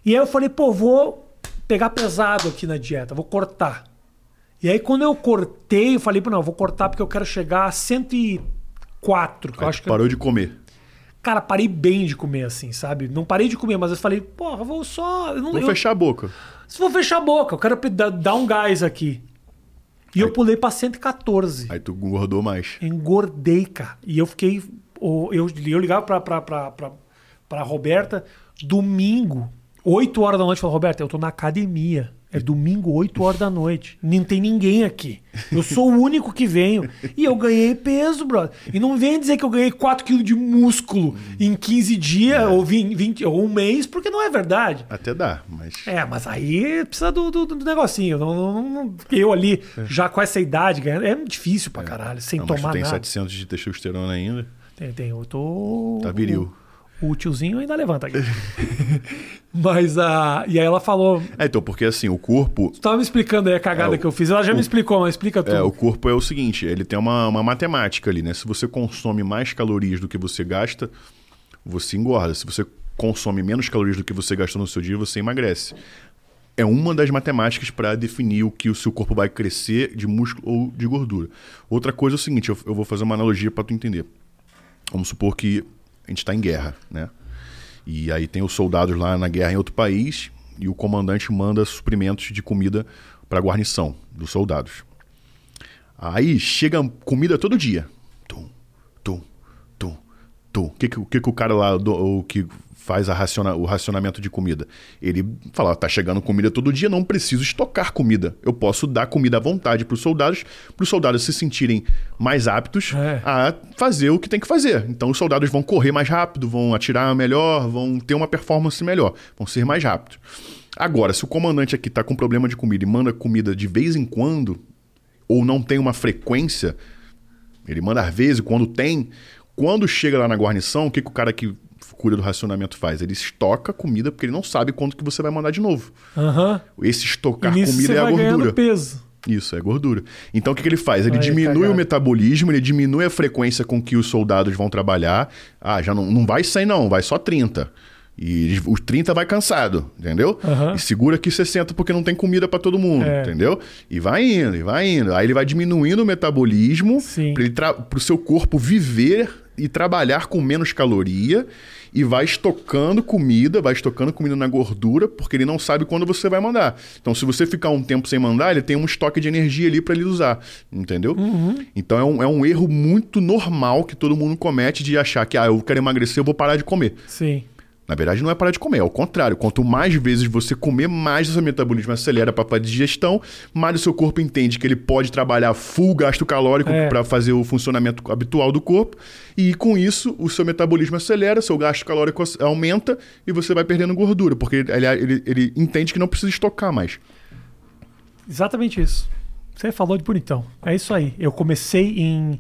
E aí eu falei, pô, vou pegar pesado aqui na dieta, vou cortar. E aí quando eu cortei, eu falei, pô, não, eu vou cortar porque eu quero chegar a 104, que eu Aí acho tu que parou de comer. Cara, parei bem de comer, assim, sabe? Não parei de comer, mas eu falei, porra, eu vou só. Eu não, Vou eu- fechar a boca. se vou fechar a boca, eu quero dar, um gás aqui. E eu pulei pra 114. Aí tu engordou mais. Engordei, cara. E eu fiquei. Eu, eu ligava pra, pra, pra, pra, pra Roberta domingo, 8 horas da noite. Falei, Roberta, eu tô na academia. É domingo, 8 horas da noite. Não tem ninguém aqui. Eu sou o único que venho. E eu ganhei peso, brother. E não vem dizer que eu ganhei 4 quilos de músculo em 15 dias ou, 20, 20 ou um mês, porque não é verdade. Até dá, mas. É, mas aí precisa do, do, do negocinho. Não, não- não- eu ali, já com essa idade, ganhando, é difícil pra caralho, sem Não, mas tu tomar tem nada. 700 de testosterona ainda. Tem, tem, eu tô. Tá viril. O, o tiozinho ainda levanta aqui. mas a. E aí ela falou. É, então, porque assim, o corpo. Tu tava me explicando aí a cagada É, o- que eu fiz. Ela já me explicou, mas explica tudo. É, o corpo é o seguinte, ele tem uma, uma matemática ali, né? Se você consome mais calorias do que você gasta, você engorda. Se você consome menos calorias do que você gasta no seu dia, você emagrece. É uma das matemáticas para definir o que o seu corpo vai crescer de músculo ou de gordura. Outra coisa é o seguinte, eu, eu vou fazer uma analogia para tu entender. Vamos supor que a gente está em guerra, né? E aí tem os soldados lá na guerra em outro país e o comandante manda suprimentos de comida para a guarnição dos soldados. Aí chega comida todo dia. Tum, tum, tum, tum. O que, que, que o cara lá, do, o que faz a raciona, o racionamento de comida? Ele fala: tá chegando comida todo dia, não preciso estocar comida. Eu posso dar comida à vontade para os soldados, para os soldados se sentirem mais aptos É. a fazer o que tem que fazer. Então os soldados vão correr mais rápido, vão atirar melhor, vão ter uma performance melhor, vão ser mais rápidos. Agora, se o comandante aqui tá com problema de comida e manda comida de vez em quando, ou não tem uma frequência, ele manda às vezes, quando tem. Quando chega lá na guarnição, o que, que o cara que cuida do racionamento faz? Ele estoca comida porque ele não sabe quanto que você vai mandar de novo. Aham. Esse estocar comida você é a vai gordura. ganhando peso. Isso, é gordura. Então o que, que ele faz? Ele Aí, diminui cagada. o metabolismo, ele diminui a frequência com que os soldados vão trabalhar. Ah, já não, não vai 100 não, vai só 30. E os 30 vai cansado, entendeu? Aham. E segura aqui 60 porque não tem comida para todo mundo, É. entendeu? E vai indo, e vai indo. Aí ele vai diminuindo o metabolismo para o seu corpo viver e trabalhar com menos caloria e vai estocando comida, vai estocando comida na gordura, porque ele não sabe quando você vai mandar. Então, se você ficar um tempo sem mandar, ele tem um estoque de energia ali para ele usar, entendeu? Então, é um, é um erro muito normal que todo mundo comete de achar que, ah, eu quero emagrecer, eu vou parar de comer. Sim. Na verdade, não é parar de comer, é o contrário. Quanto mais vezes você comer, mais o seu metabolismo acelera para a digestão, mais o seu corpo entende que ele pode trabalhar full gasto calórico É. para fazer o funcionamento habitual do corpo. E com isso, o seu metabolismo acelera, seu gasto calórico aumenta e você vai perdendo gordura, porque ele, ele- ele entende que não precisa estocar mais. Exatamente isso. Você falou de bonitão. É isso aí. Eu comecei em.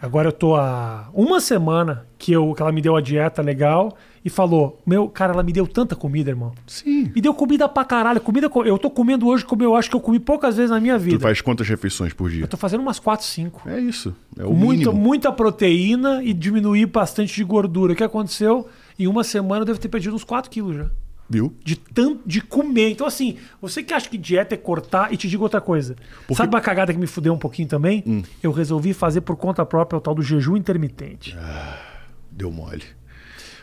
Agora eu tô há uma semana que, eu, que ela me deu a dieta legal e falou: Meu, cara, ela me deu tanta comida, irmão. Sim. Me deu comida pra caralho. Comida, co- eu tô comendo hoje como eu acho que eu comi poucas vezes na minha Tu vida. faz quantas refeições por dia? Eu tô fazendo umas 4, 5. É isso. É o Muita, mínimo. muita proteína e diminuir bastante de gordura. O que aconteceu? Em uma semana eu devo ter perdido uns 4 quilos já. Viu? De tanto de comer. Então, assim, você que acha que dieta é cortar, e te digo outra coisa. Porque- Sabe uma cagada que me fudeu um pouquinho também? Hum. Eu resolvi fazer por conta própria o tal do jejum intermitente. Deu mole.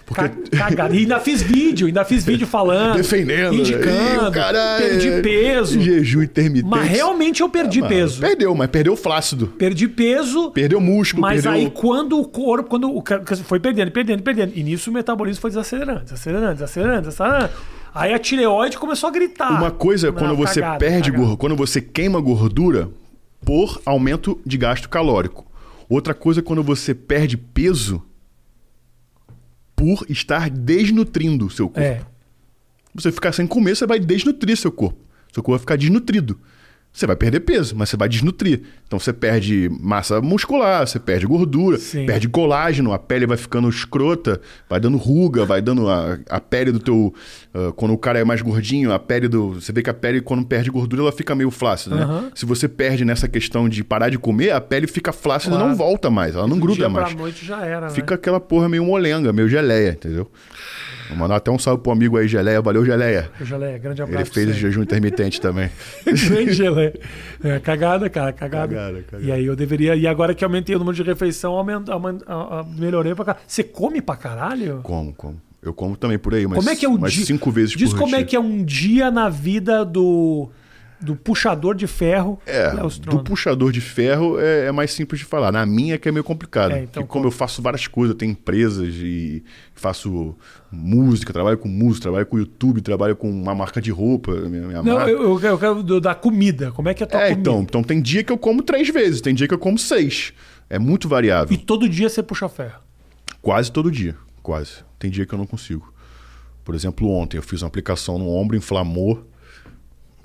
Porque Ca- Cagada. E ainda fiz vídeo, ainda fiz vídeo falando. defendendo, Indicando. cara perdi é- peso. Jejum intermitente. Mas realmente eu perdi Mano, peso. Perdeu, mas perdeu flácido. Perdi peso. Perdeu músculo, Mas perdeu. aí quando o corpo, quando o foi perdendo, perdendo, perdendo. E nisso o metabolismo foi desacelerando, desacelerando, desacelerando, desacelerando. Aí a tireoide começou a gritar. Uma coisa é quando você cagada, perde cagada. gordura, quando você queima gordura por aumento de gasto calórico. Outra coisa é quando você perde peso por estar desnutrindo o seu corpo. É. Você ficar sem comer, você vai desnutrir seu corpo. Seu corpo vai ficar desnutrido. Você vai perder peso, mas você vai desnutrir. Então você perde massa muscular, você perde gordura, Sim. perde colágeno, a pele vai ficando escrota, vai dando ruga, vai dando a, a pele do teu. ah, quando o cara é mais gordinho, a pele do. Você vê que a pele, quando perde gordura, ela fica meio flácida, né? Se você perde nessa questão de parar de comer, a pele fica flácida e Claro. não volta mais, ela não Do gruda dia mais. pra noite já era, Fica aquela porra meio molenga, meio geleia, entendeu? Vou mandar até um salve pro amigo aí, Geleia. Valeu, Geleia. né? Geleia, grande abraço. Ele fez você. jejum intermitente também. grande geleia. É, cagada, cara, cagada. Cagada, cagada. E aí eu deveria. E agora que aumentei o número de refeição, aumento, aument- a- a- melhorei pra cá. Você come pra caralho? Como, como? Eu como também por aí, mas Como é que é o umas dia? cinco vezes Diz por como dia. é que é um dia na vida do, do puxador de ferro. É, Léo do puxador de ferro é, é mais simples de falar. Na minha é que é meio complicado. É, então porque como eu faço várias coisas, eu tenho empresas e faço música, trabalho com música, trabalho com YouTube, trabalho com uma marca de roupa, minha, minha Não, marca. eu, eu, eu quero do- da comida. Como é que é a tua É, comida? então, então tem dia que eu como três vezes, tem dia que eu como seis. É muito variável. E todo dia você puxa ferro. Quase todo dia, quase. Tem dia que eu não consigo. Por exemplo, ontem eu fiz uma aplicação no ombro, inflamou,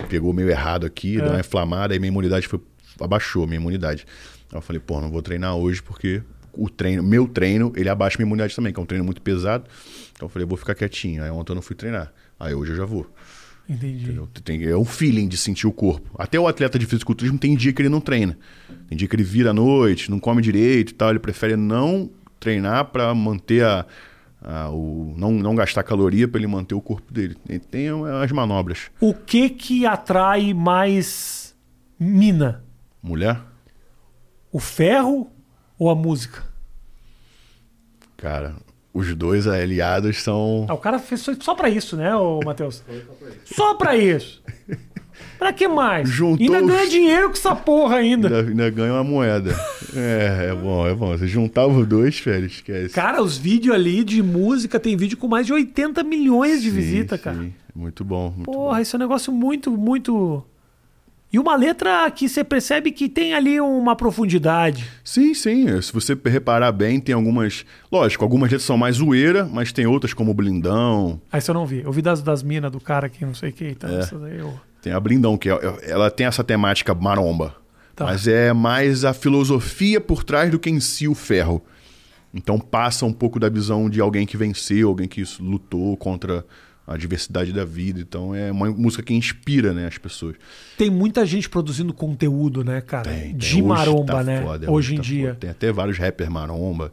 pegou meio errado aqui, É. deu uma inflamada, aí minha imunidade foi, abaixou, minha imunidade. Aí eu falei, pô, não vou treinar hoje porque o treino, meu treino, ele abaixa minha imunidade também, que é um treino muito pesado. Então eu falei, vou ficar quietinho. Aí ontem eu não fui treinar. Aí hoje eu já vou. Entendi. Tem, é um feeling de sentir o corpo. Até o atleta de fisiculturismo tem dia que ele não treina. Tem dia que ele vira à noite, não come direito e tal. Ele prefere não treinar para manter a, a- o não, não gastar caloria para ele manter o corpo dele. Tem, tem as manobras. O que que atrai mais mina? Mulher, O ferro ou a música? cara, os dois aliados são Ah, o cara fez só- pra isso, né, Matheus? Só pra isso. Pra que mais? Juntou ainda ganha os- dinheiro com essa porra ainda. ainda, ainda ganha uma moeda. É, é bom, é bom. Você juntava os dois, velho, esquece. Cara, os vídeos ali de música, tem vídeo com mais de 80 milhões de visitas, cara. sim. Muito bom, muito Porra, bom. isso é um negócio muito, muito. E uma letra que você percebe que tem ali uma profundidade. Sim, sim. Se você reparar bem, tem algumas. Lógico, algumas letras são mais zoeira, mas tem outras como Blindão. Aí você não vi. Eu vi das, das minas do cara que não sei o que. Então, É. essas aí eu... Tem a Blindão, que é- ela tem essa temática maromba. Tá. Mas é mais a filosofia por trás do que em si o ferro. Então passa um pouco da visão de alguém que venceu, alguém que lutou contra a diversidade da vida. Então é uma música que inspira né, as pessoas. Tem muita gente produzindo conteúdo, né, cara? Tem. De Hoje maromba, tá né? foda, Hoje em tá dia. foda. Tem até vários rappers maromba.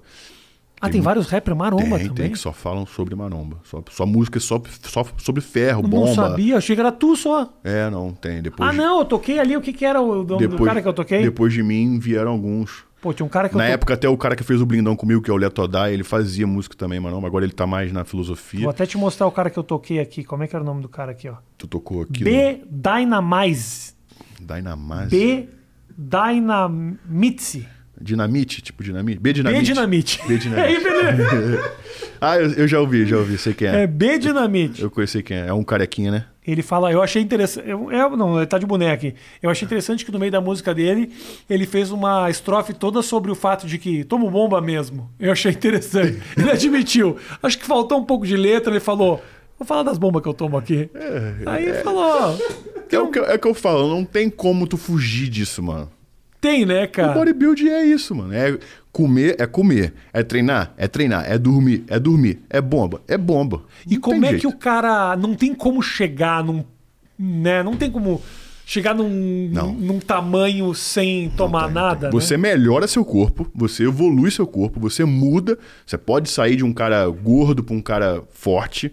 Ah, tem vários rappers maromba tem, também? tem que só falam sobre maromba. Só, só música só, só sobre ferro, Eu bomba. Não sabia, achei que era tu só. É, não, tem. Depois, Ah, não, eu toquei ali. O que, que era o nome do depois, cara que eu toquei? Depois de mim vieram alguns. Pô, tinha um cara que Na eu to- época, até o cara que fez o blindão comigo, que é o Leto Odai, ele fazia música também, mano. Agora ele tá mais na filosofia. Vou até te mostrar o cara que eu toquei aqui. Como é que era o nome do cara aqui, ó? Tu tocou aqui B. Dynamize. no Dynamase. B. Dynamize. Dinamite, tipo dinamite. B B. dinamite. Dinamite. B dinamite. Aí, beleza. ah, eu, eu já ouvi, já ouvi, sei quem é. É B. Dinamite. Eu conheci quem é. É um carequinha, né? Ele fala, eu achei interessante. Eu, eu- não, ele tá de boneco aqui. Eu achei interessante que no meio da música dele, ele fez uma estrofe toda sobre o fato de que tomo bomba mesmo. Eu achei interessante. Ele admitiu. Acho que faltou um pouco de letra, ele falou. Vou falar das bombas que eu tomo aqui. Aí falou. É o, que, é o que eu falo, não tem como tu fugir disso, mano. Tem, né, O cara? bodybuild é isso, mano. É comer, é comer. É treinar, é treinar. É dormir, é dormir. É bomba, é bomba. E Não como é jeito. que o cara. Não tem como chegar num. Né? Não tem como chegar num, Não. num tamanho sem tomar Tem, nada. tem. né? Você melhora seu corpo, você evolui seu corpo, você muda. Você pode sair de um cara gordo para um cara forte,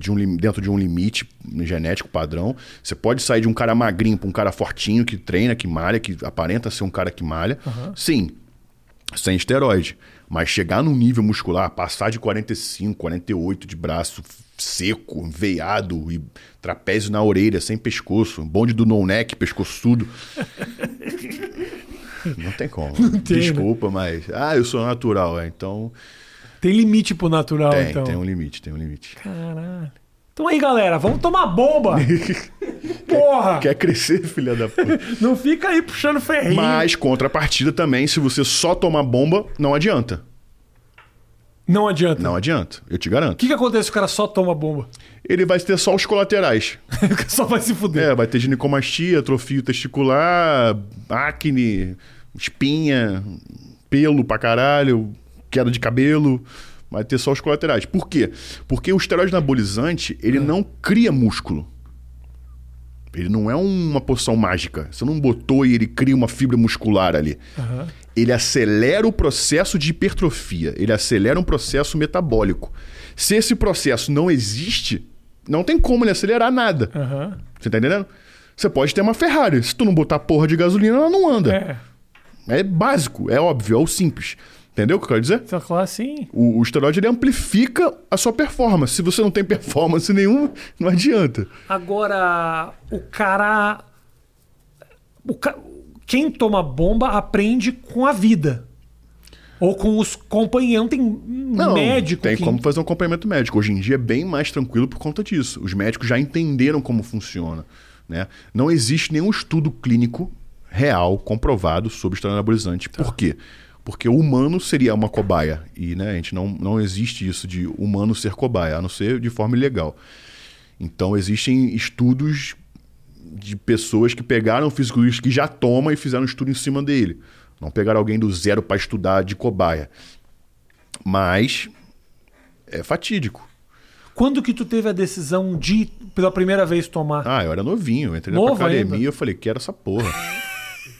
de um, dentro de um limite genético padrão. Você pode sair de um cara magrinho para um cara fortinho que treina, que malha, que aparenta ser um cara que malha. Sim, sem esteroide. Mas chegar num nível muscular, passar de 45, 48 de braço seco, veiado e trapézio na orelha, sem pescoço, bonde do no-neck, pescoçudo. Não tem como. tem, né? Desculpa, mas. Ah, eu sou natural, é. Então. Tem limite pro natural, Tem, então. tem um limite, tem um limite. Caralho. Então aí, galera, vamos tomar bomba. Porra! Quer crescer, filha da puta. Não fica aí puxando ferrinho. Mas, contrapartida também, se você só tomar bomba, não adianta. Não adianta. Não adianta, eu te O garanto. que, que acontece se o cara só toma bomba? Ele vai ter só os colaterais. só vai se fuder. É, vai ter ginecomastia, atrofio testicular, acne, espinha, pelo pra caralho, queda de cabelo. Vai ter só os colaterais. Por quê? Porque o esteroide anabolizante, ele não cria músculo. Ele não é uma poção mágica. Você não botou e ele cria uma fibra muscular ali. Aham. Ele acelera o processo de hipertrofia. Ele acelera um processo metabólico. Se esse processo não existe, não tem como ele acelerar nada. Aham. Você tá entendendo? Você pode ter uma Ferrari. Se tu não botar porra de gasolina, ela não anda. É. É, básico, é óbvio, é o simples. Entendeu o que eu quero dizer? Claro, assim. O, o esteroide ele amplifica a sua performance. Se você não tem performance nenhuma, não adianta. Agora, o cara. O ca... Quem toma bomba aprende com a vida. Ou com os companheiros. Não tem Não, médico. tem que- como fazer um acompanhamento médico. Hoje em dia é bem mais tranquilo por conta disso. Os médicos já entenderam como funciona. Né? Não existe nenhum estudo clínico real comprovado sobre esteroide anabolizante. Tá. Por quê? Porque o humano seria uma cobaia. E né, a gente não, não existe isso de humano ser cobaia, a não ser de forma ilegal. Então existem estudos de pessoas que pegaram o fisiculturista que já toma e fizeram um estudo em cima dele. Não pegaram alguém do zero para estudar de cobaia. Mas é fatídico. Quando que tu teve a decisão de, pela primeira vez, tomar? Ah, eu era novinho, eu entrei Novo na academia eu falei, quero essa porra.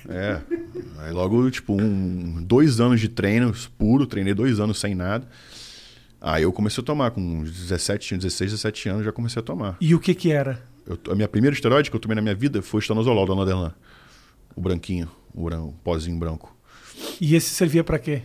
é. Aí logo, tipo, um, dois anos de treino puro, treinei dois anos sem nada. Aí eu comecei a tomar, com uns 17, tinha 16, 17 anos, já comecei a tomar. E o que que era? Eu- a minha primeira esteroide que eu tomei na minha vida foi o estanozolol da Noderlan. O branquinho, o, o pozinho branco. E esse servia pra quê?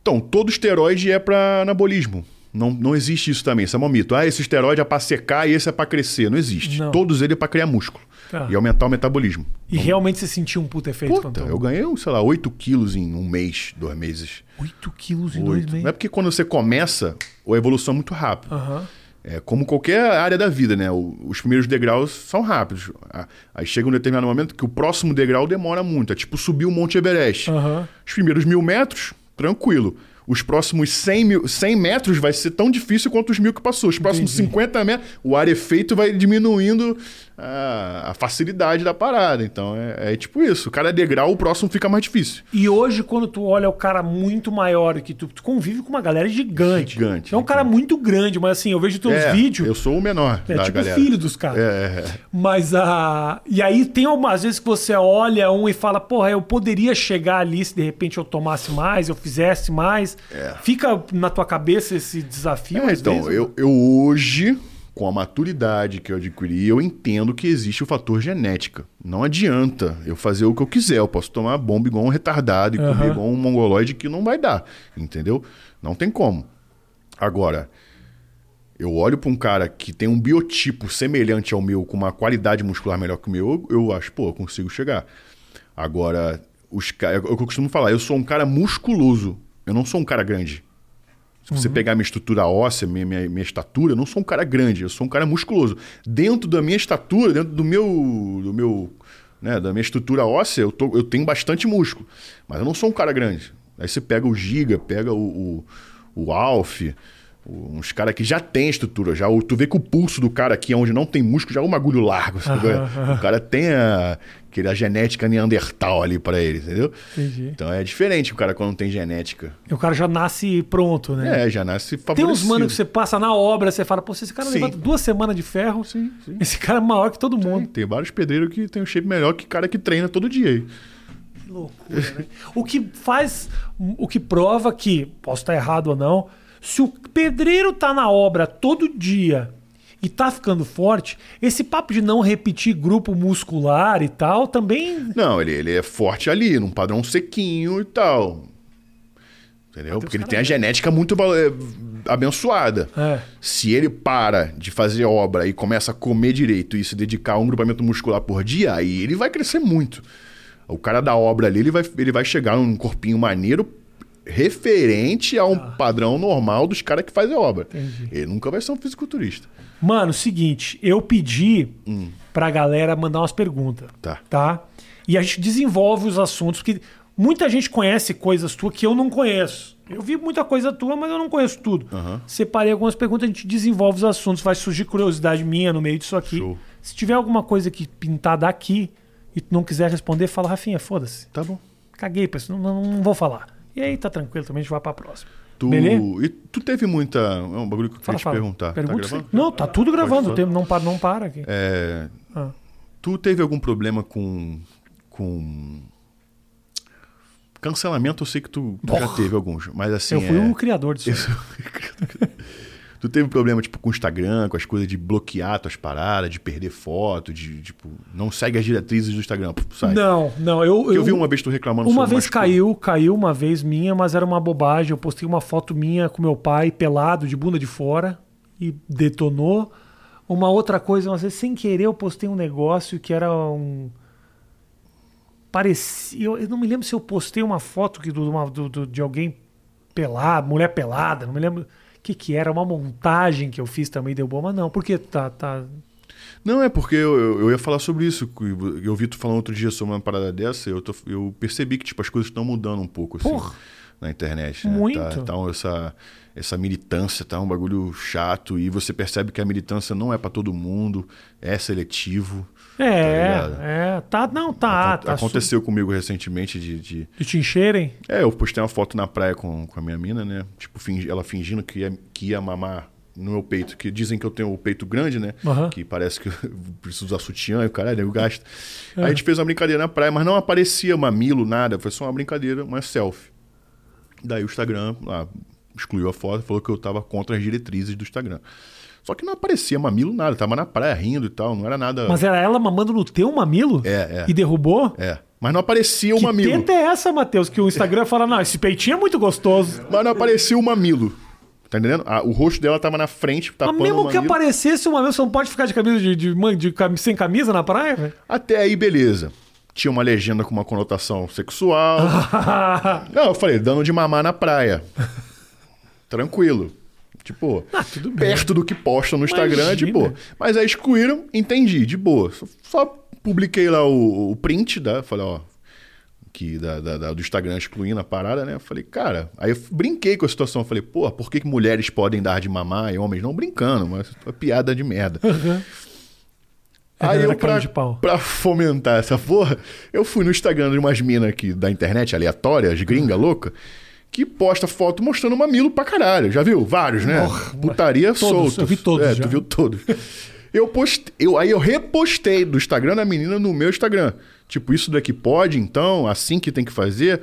Então, todo esteroide é para anabolismo. Não, não existe isso também. Isso é um mito. Ah, esse esteroide é para secar e esse é para crescer. Não existe. Não. Todos eles é para criar músculo Tá. e aumentar o metabolismo. E realmente você sentiu um puta efeito Puta, quando eu ganhei, sei lá, 8 quilos em um mês, dois meses. 8 quilos em dois meses. Não é porque quando você começa, a evolução é muito rápida. Aham. É como qualquer área da vida, né? Os primeiros degraus são rápidos. Aí chega um determinado momento que o próximo degrau demora muito. É tipo subir o Monte Everest. Aham. Os primeiros mil metros, tranquilo. Os próximos 100, mil, 100 metros vai ser tão difícil quanto os mil que passou. Os próximos Entendi. 50 metros, o ar efeito vai diminuindo a, a facilidade da parada. Então é, é tipo isso. Cada degrau, o próximo fica mais difícil. E hoje, quando tu olha o cara muito maior que tu, tu convive com uma galera gigante. Gigante, É um cara muito grande, mas assim, eu vejo teus É, vídeos. Eu sou o menor É da tipo galera. filho dos caras. É, é, é. Mas a. E aí tem algumas vezes que você olha um e fala, porra, eu poderia chegar ali se de repente eu tomasse mais, eu fizesse mais. Fica na tua cabeça esse desafio? É, então, vezes? eu, eu hoje, com a maturidade que eu adquiri, eu entendo que existe o fator genética. Não adianta eu fazer o que eu quiser. Eu posso tomar bomba igual um retardado e Aham. comer igual um mongoloide que não vai dar. Entendeu? Não tem como. Agora, eu olho para um cara que tem um biotipo semelhante ao meu, com uma qualidade muscular melhor que o meu, eu, eu acho, pô, eu consigo chegar. Agora, os é que eu costumo falar, eu sou um cara musculoso. Eu não sou um cara grande. Se você pegar minha estrutura óssea, minha, minha, minha estatura, eu não sou um cara grande, eu sou um cara musculoso. Dentro da minha estatura, dentro do meu. Do meu né, da minha estrutura óssea, eu, tô, eu tenho bastante músculo. Mas eu não sou um cara grande. Aí você pega o Giga, pega o, o, o Alf, uns caras que já tem estrutura. Já, tu vê que o pulso do cara aqui, onde não tem músculo, já é um bagulho largo. O cara tem a, aquele- a genética neandertal ali pra ele, entendeu? Entendi. Então é diferente o cara quando não tem genética. E o cara já nasce pronto, né? É, já nasce Tem favorecido. uns mano que você passa na obra, você fala, pô, se esse cara Sim. levanta duas semanas de ferro, Sim, sim. esse cara é maior que todo mundo. Tem vários pedreiros que tem um shape melhor que cara que treina todo dia aí. Que loucura, né? O que faz, o que prova que, posso estar errado ou não, se o pedreiro tá na obra todo dia e tá ficando forte, esse papo de não repetir grupo muscular e tal, também. Não, ele, ele é forte ali, num padrão sequinho e tal. Entendeu? Porque ele tem a genética muito eh, abençoada. É. Se ele para de fazer obra e começa a comer direito e se dedicar a um grupamento muscular por dia, aí ele vai crescer muito. O cara da obra ali, ele vai, ele vai chegar num corpinho maneiro referente a um padrão normal dos caras que fazem obra. Entendi. Ele nunca vai ser um fisiculturista. Mano, seguinte, eu pedi pra galera mandar umas perguntas. Tá. Tá? E a gente desenvolve os assuntos, porque muita gente conhece coisas tuas que eu não conheço. Eu vi muita coisa tua, mas eu não conheço tudo. Aham. Separei algumas perguntas, a gente desenvolve os assuntos, vai surgir curiosidade minha no meio disso aqui. Show. Se tiver alguma coisa que pintar daqui e tu não quiser responder, fala, Rafinha, foda-se. Tá bom. Caguei pra isso, não, não, não vou falar. E aí tá tranquilo, também a gente vai pra próxima. Tu, Beleza? e tu teve muita. É um bagulho que eu Fala, queria te fala. perguntar. Pergunta tá sim. gravando? Não, tá tudo gravando, tempo não para, não para aqui. É, Ah. tu teve algum problema com. com. Cancelamento, eu sei que tu, já teve alguns, mas assim. eu fui é- o criador disso. Tu teve problema, tipo, com o Instagram, com as coisas de bloquear tuas paradas, de perder foto, de, tipo, não segue as diretrizes do Instagram, puf, sai. Não, não, eu, Porque eu vi uma vez tu reclamando Uma vez caiu, caiu uma vez minha, mas era uma bobagem. Eu postei uma foto minha com meu pai pelado, de bunda de fora, e detonou. Uma outra coisa, uma vez sem querer, eu postei um negócio que era um. Parecia. Eu, não me lembro se eu postei uma foto que, do, uma- de alguém pelado, mulher pelada, não me lembro que, que era, uma montagem que eu fiz também deu bom, mas não, porque tá. tá Não, é porque eu, eu, eu ia falar sobre isso. Eu vi tu falando outro dia sobre uma parada dessa, eu, tô- eu percebi que tipo, as coisas estão mudando um pouco assim, Porra. na internet. Né? Muito. Tá, tá essa, essa militância tá um bagulho chato e você percebe que a militância não é pra todo mundo, é seletivo. É, ligado? é, tá, não, tá. Acon- tá su- Aconteceu comigo recentemente de, de- De te encherem? É, eu postei uma foto na praia com, com a minha mina, né? Tipo, fingi- ela fingindo que ia, que ia mamar no meu peito. Que dizem que eu tenho o peito grande, né? Aham. Que parece que eu preciso usar sutiã e o caralho, eu gasto. É. Aí a gente fez uma brincadeira na praia, mas não aparecia mamilo, nada. Foi só uma brincadeira, uma selfie. Daí o Instagram lá, excluiu a foto, falou que eu tava contra as diretrizes do Instagram. Só que não aparecia mamilo, nada. Tava na praia rindo e tal, não era nada... Mas era ela mamando no teu mamilo? É, é. E derrubou? É. Mas não aparecia o Que mamilo. teta é essa, Matheus? Que o Instagram fala, não, esse peitinho é muito gostoso. Mas não aparecia o mamilo. Tá entendendo? A- o rosto dela tava na frente, Mas tapando mesmo o que mamilo. aparecesse uma vez, você não pode ficar de camisa de, de, de cam- sem camisa na praia, velho? Até aí, beleza. Tinha uma legenda com uma conotação sexual. Não, eu falei, dando de mamar na praia. Tranquilo. Tipo, Ah, perto do que postam no Instagram, de Imagina. boa. Mas aí excluíram, entendi, de boa. Só, só publiquei lá o, o print, da, falei, ó, que da, da- da- do Instagram excluindo a parada, né? Eu falei, cara, aí eu brinquei com a situação. Eu falei, pô, por que, que mulheres podem dar de mamar e homens não brincando? Mas é piada de merda. Aí Era eu, pra, pra fomentar essa porra, eu fui no Instagram de umas minas aqui da internet, aleatórias, gringa louca, que posta foto mostrando mamilo pra caralho. Já viu? Vários, né? Putaria Todos, solta. eu vi todos É, já. tu viu todos. Eu postei, eu, aí eu repostei do Instagram da menina no meu Instagram. Tipo, isso daqui pode, então, assim que tem que fazer.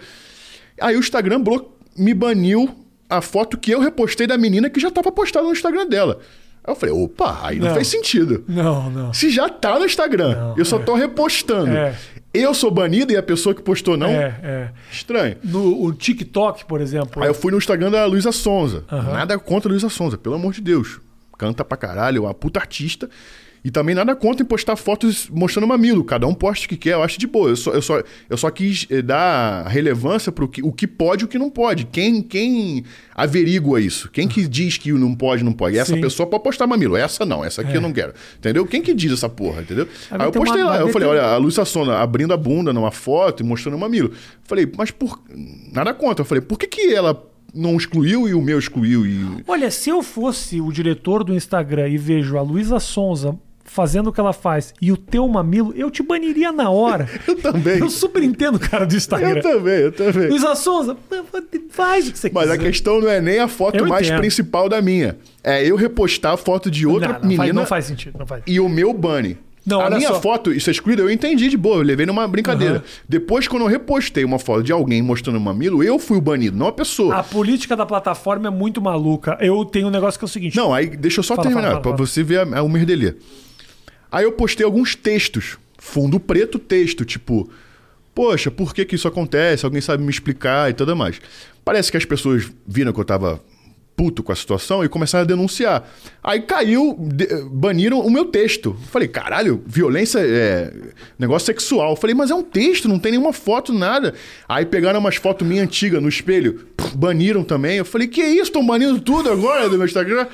Aí o Instagram me baniu a foto que eu repostei da menina que já tava postada no Instagram dela. Aí eu falei, opa, aí não, Não. faz sentido. Não, não. Se já tá no Instagram, Não, eu só é. tô repostando. É. Eu sou banido e a pessoa que postou não? É, é. Estranho. No TikTok, por exemplo. Aí eu fui no Instagram da Luísa Sonza. Aham. Nada contra a Luísa Sonza, pelo amor de Deus. Canta pra caralho, é uma puta artista. E também nada contra em postar fotos mostrando mamilo. Cada um posta o que quer, eu acho de boa. Eu só, eu só, eu só quis eh, dar relevância que, o que pode e o que não pode. Quem, quem averigua isso? Quem que diz que não pode, não pode? Essa Sim. pessoa pode postar mamilo. Essa não, essa aqui É. eu não quero. Entendeu? Quem que diz essa porra, entendeu? Aí Aí eu tem uma- postei lá, eu falei, tem- olha, a Luísa Sona abrindo a bunda numa foto e mostrando o mamilo. Falei, mas por. Nada contra. Eu falei, por que, que ela não excluiu e o meu excluiu? E... Olha, se eu fosse o diretor do Instagram e vejo a Luísa Sonza fazendo o que ela faz e o teu mamilo, eu te baniria na hora. Eu também. Eu super entendo o cara do Instagram. Eu também, eu também. Luísa Sonza, faz o que você Mas a quiser. questão não é nem a foto Eu mais entendo. principal da minha. É eu repostar a foto de outra não, não, menina faz, não faz sentido, não faz. e o meu bunny. Não, a minha só. foto, isso é excluído, eu entendi de boa, eu levei numa brincadeira. Aham. Depois, quando eu repostei uma foto de alguém mostrando o mamilo, eu fui o banido, não a pessoa. A política da plataforma é muito maluca. Eu tenho um negócio que é o seguinte. Não, aí deixa eu só Fala, terminar, fala, fala, pra você ver a, a, o merdelê. Aí eu postei alguns textos, fundo preto texto, tipo, poxa, por que que isso acontece? Alguém sabe me explicar e tudo mais. Parece que as pessoas viram que eu tava puto com a situação e começaram a denunciar. Aí caiu, de- baniram o meu texto. Falei, caralho, violência é negócio sexual. Falei, mas é um texto, não tem nenhuma foto, nada. Aí pegaram umas fotos minhas antigas no espelho, baniram também. Eu falei, que isso, estão banindo tudo agora do meu Instagram?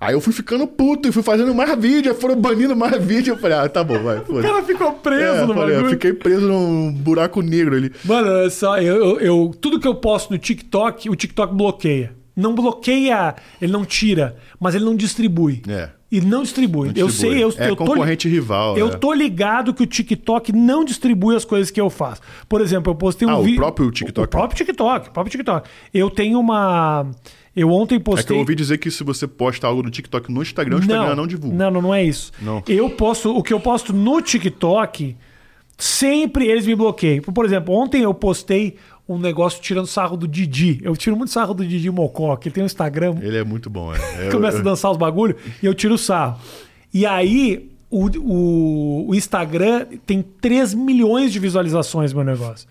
Aí eu fui ficando puto e fui fazendo mais vídeo, foram banindo mais vídeo. Eu falei, ah, tá bom, vai. O cara ficou preso É, no falei, eu bagulho. fiquei preso num buraco negro ali. Mano, só, eu, eu- eu- tudo que eu posto no TikTok, o TikTok bloqueia. Não bloqueia, ele não tira, mas ele não distribui. É. E não distribui. Não Eu distribui. sei, eu, É eu tô, concorrente rival, Eu é. tô ligado que o TikTok não distribui as coisas que eu faço. Por exemplo, eu postei um Ah, o vídeo. próprio TikTok? O próprio TikTok, o próprio TikTok. Eu tenho uma. Eu ontem É que postei. eu ouvi dizer que se você posta algo no TikTok no Instagram, o Instagram não, divulga. Não, não, não é isso. Não. Eu posto, o que eu posto no TikTok, sempre eles me bloqueiam. Por exemplo, ontem eu postei um negócio tirando sarro do Didi. Eu tiro muito sarro do Didi Mocó, que ele tem um Instagram, Ele é muito bom, é. Começa a dançar os bagulho e eu tiro sarro. E aí, o, o, o Instagram tem 3 milhões de visualizações, meu negócio.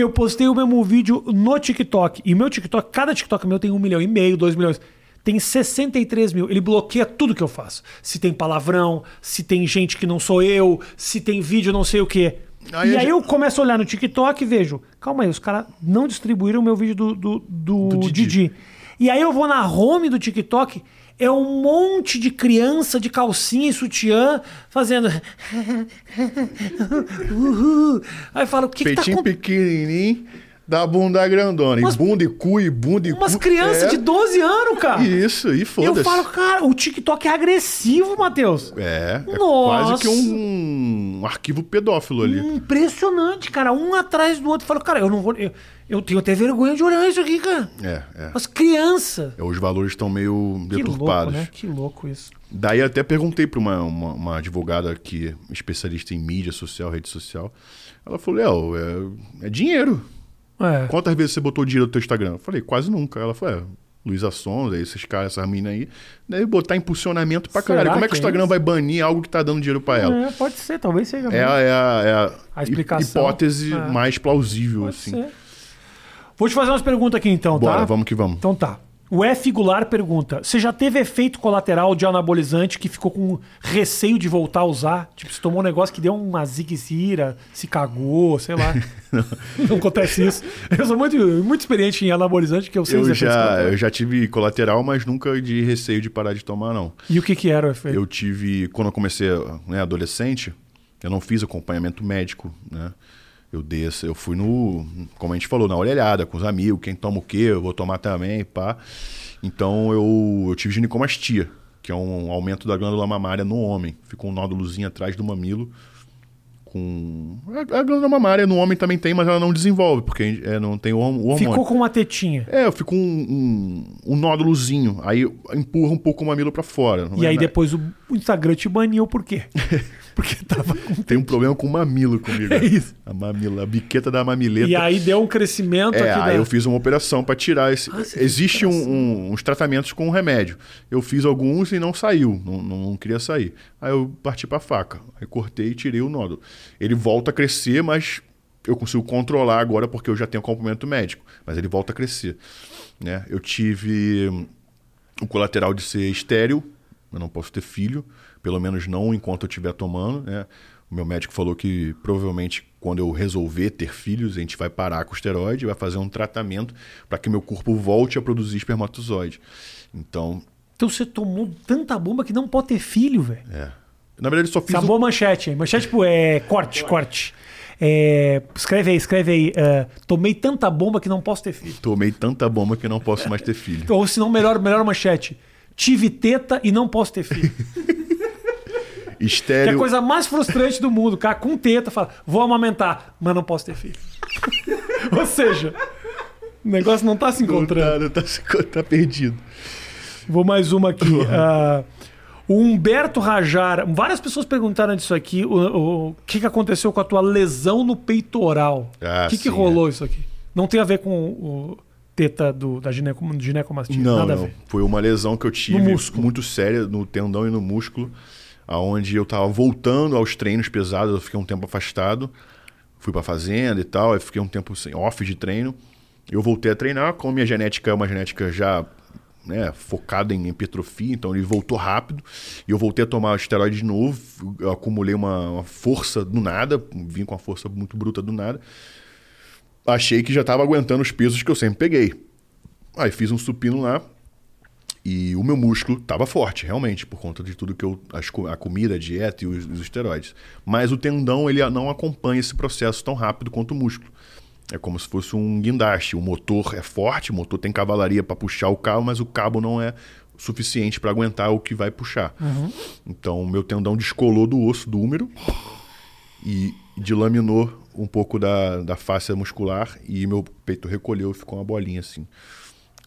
Eu postei o mesmo vídeo no TikTok. E meu TikTok, cada TikTok meu tem um milhão e meio, dois milhões. Tem 63 mil. Ele bloqueia tudo que eu faço. Se tem palavrão, se tem gente que não sou eu, se tem vídeo não sei o quê. Aí e aí gente- eu começo a olhar no TikTok e vejo, calma aí, os caras não distribuíram o meu vídeo do, do, do, Do Didi. Didi. E aí eu vou na home do TikTok, é um monte de criança de calcinha e sutiã fazendo. Uhul. Aí eu falo, o que, que tá Peitinho acontecendo? pequenininho, da bunda grandona. Umas- e bunda e cu, e bunda e Umas cu. crianças É, de 12 anos, cara. Isso, e eu foda-se. falo, cara, o TikTok é agressivo, Matheus. É, é Nossa. quase que um, um arquivo pedófilo ali. Impressionante, cara. Um atrás do outro. Eu falo, cara, eu não vou. Eu, eu tenho até vergonha de olhar isso aqui, cara. É, é. As crianças. É, Os valores estão meio Que louco, deturpados. né? Que louco isso. Daí até perguntei para uma, uma, uma advogada que especialista em mídia social, rede social. Ela falou, Léo, é, é dinheiro. É. Quantas vezes você botou dinheiro no teu Instagram? Eu falei, quase nunca. Ela falou, é, Luísa Sonza, esses caras, essas minas aí, deve botar impulsionamento pra Será caralho. Como é que que o é Instagram vai banir algo que tá dando dinheiro pra ela? É, pode ser, talvez seja. É, a, é a- é a A hipótese É. mais plausível, Pode assim. ser. Vou te fazer umas perguntas aqui então, tá? Bora, vamos que vamos. Então tá. O F. Goulart pergunta: Você já teve efeito colateral de anabolizante que ficou com receio de voltar a usar? Tipo, você tomou um negócio que deu uma ziquezira, se cagou, sei lá. não. acontece isso. Eu sou muito, muito experiente em anabolizante, que eu sei Eu já, eu já tive colateral, mas nunca de receio de parar de tomar, não. E o que, que era o efeito? Eu tive, quando eu comecei, né, adolescente, eu não fiz acompanhamento médico, né? Eu desço, eu fui no, como a gente falou, na orelhada, com os amigos, quem toma o quê, eu vou tomar também, pá. Então eu, eu tive ginecomastia, que é um aumento da glândula mamária no homem. Fica um nódulozinho atrás do mamilo. Com. A, a glândula mamária no homem também tem, mas ela não desenvolve, porque é, não tem o, o hormônio. Ficou com uma tetinha. É, eu fico um, um, um nódulozinho. Aí empurra um pouco o mamilo pra fora. E é aí depois o o Instagram te baniu por quê? Porque tava com. Tem um problema com o mamilo comigo. É isso. A mamila, a biqueta da mamileta. E aí deu um crescimento é, aqui aí da... eu fiz uma operação pra tirar esse. Ah, você fez Existe um- um- uns tratamentos com remédio. Eu fiz alguns e não saiu, não, não, queria sair. Aí eu parti pra faca. Aí cortei e tirei o nódulo. Ele volta a crescer, mas eu consigo controlar agora porque eu já tenho acompanhamento médico. Mas ele volta a crescer. Né? Eu tive o colateral de ser estéril, eu não posso ter filho, pelo menos não enquanto eu estiver tomando. Né? O meu médico falou que provavelmente quando eu resolver ter filhos, a gente vai parar com o esteroide, vai fazer um tratamento para que meu corpo volte a produzir espermatozoide. Então, Então você tomou tanta bomba que não pode ter filho, velho. é. Na verdade, eu só fiz. Essa o- boa manchete, hein? Manchete, tipo, é corte, corte. É, escreve aí, escreve aí. é, tomei tanta bomba que não posso ter filho. Tomei tanta bomba que não posso mais ter filho. Ou se não, melhor, melhor manchete. Tive teta e não posso ter filho. Que é a Estéreo. coisa mais frustrante do mundo. O cara com teta fala, vou amamentar, mas não posso ter filho. Ou seja, o negócio não tá se encontrando. Tá, tá, tá perdido. Vou mais uma aqui. Ah, o Humberto Rajar. Várias pessoas perguntaram disso aqui. O, o- o que, que aconteceu com a tua lesão no peitoral? Ah, o que, que rolou isso aqui? Não tem a ver com o teta do, da gineco, ginecomastia. Não, nada não. Foi uma lesão que eu tive muito séria no tendão e no músculo, aonde eu tava voltando aos treinos pesados, eu fiquei um tempo afastado, fui pra fazenda e tal, aí fiquei um tempo sem off de treino. Eu voltei a treinar, como minha genética é uma genética já né, focada em hipertrofia, então ele voltou rápido. E eu voltei a tomar esteroide de novo, eu acumulei uma, uma força do nada, vim com uma força muito bruta do nada. Achei que já estava aguentando os pesos que eu sempre peguei. Aí fiz um supino lá e o meu músculo estava forte, realmente, por conta de tudo que eu. as a comida, a dieta e os, os esteroides. Mas o tendão ele não acompanha esse processo tão rápido quanto o músculo. É como se fosse um guindaste. O motor é forte, o motor tem cavalaria para puxar o cabo, mas o cabo não é suficiente para aguentar o que vai puxar. Então, o meu tendão descolou do osso do úmero e dilaminou um pouco da, da face muscular e meu peito recolheu e ficou uma bolinha assim.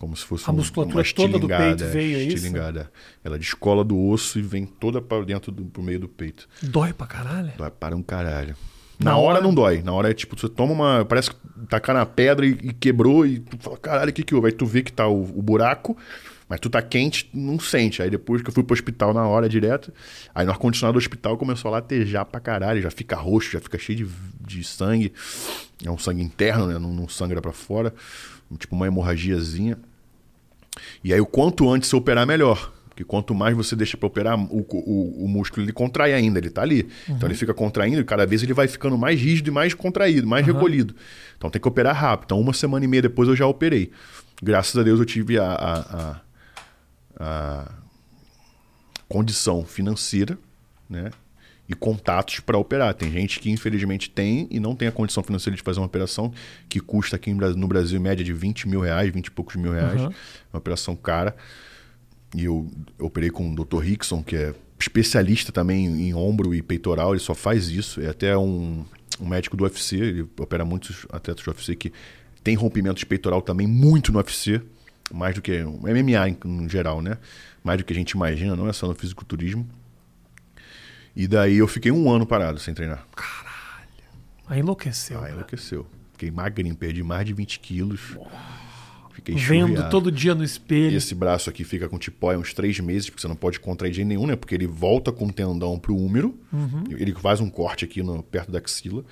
Como se fosse A musculatura uma toda do peito veio, é isso? estilingada. Ela descola do osso e vem toda para dentro do pro meio do peito. Dói pra caralho. Dói para um caralho. Na Na, hora, hora- não dói. Na hora é tipo, você toma uma. Parece que tacar na pedra e, e quebrou e tu fala, caralho, o que que houve? Aí tu vê que tá o, o buraco, mas tu tá quente, não sente. Aí depois que eu fui pro hospital na hora direto, aí no ar-condicionado do hospital começou a latejar pra caralho, já fica roxo, já fica cheio de, de sangue. É um sangue interno, né? Não, não sangra pra fora. Tipo uma hemorragiazinha. E aí, o quanto antes você operar, melhor. Porque quanto mais você deixa para operar, o, o, o músculo ele contrai ainda, ele tá ali. Então ele fica contraindo e cada vez ele vai ficando mais rígido e mais contraído, mais recolhido. Então tem que operar rápido. Então, uma semana e meia depois eu já operei. Graças a Deus eu tive a, a, a- a condição financeira, né? E contatos para operar. Tem gente que infelizmente tem e não tem a condição financeira de fazer uma operação que custa aqui no Brasil em média de 20 mil reais, 20 e poucos mil reais. Uhum. Uma operação cara. E eu, eu operei com o Dr. Rickson, que é especialista também em ombro e peitoral, ele só faz isso. É até um, um médico do UFC, ele opera muitos atletas do UFC que tem rompimento de peitoral também muito no UFC, mais do que MMA em, em geral, né? Mais do que a gente imagina, não é só no fisiculturismo. E daí eu fiquei um ano parado sem treinar. Aí enlouqueceu. Ah, cara. enlouqueceu. Fiquei magrinho, perdi mais de 20 quilos. Fiquei Vendo enxurriado. todo dia no espelho. Esse braço aqui fica com tipóia uns três meses, porque você não pode contrair de jeito nenhum, né? Porque ele volta com o tendão pro úmero, Uhum. ele faz um corte aqui no, perto da axila.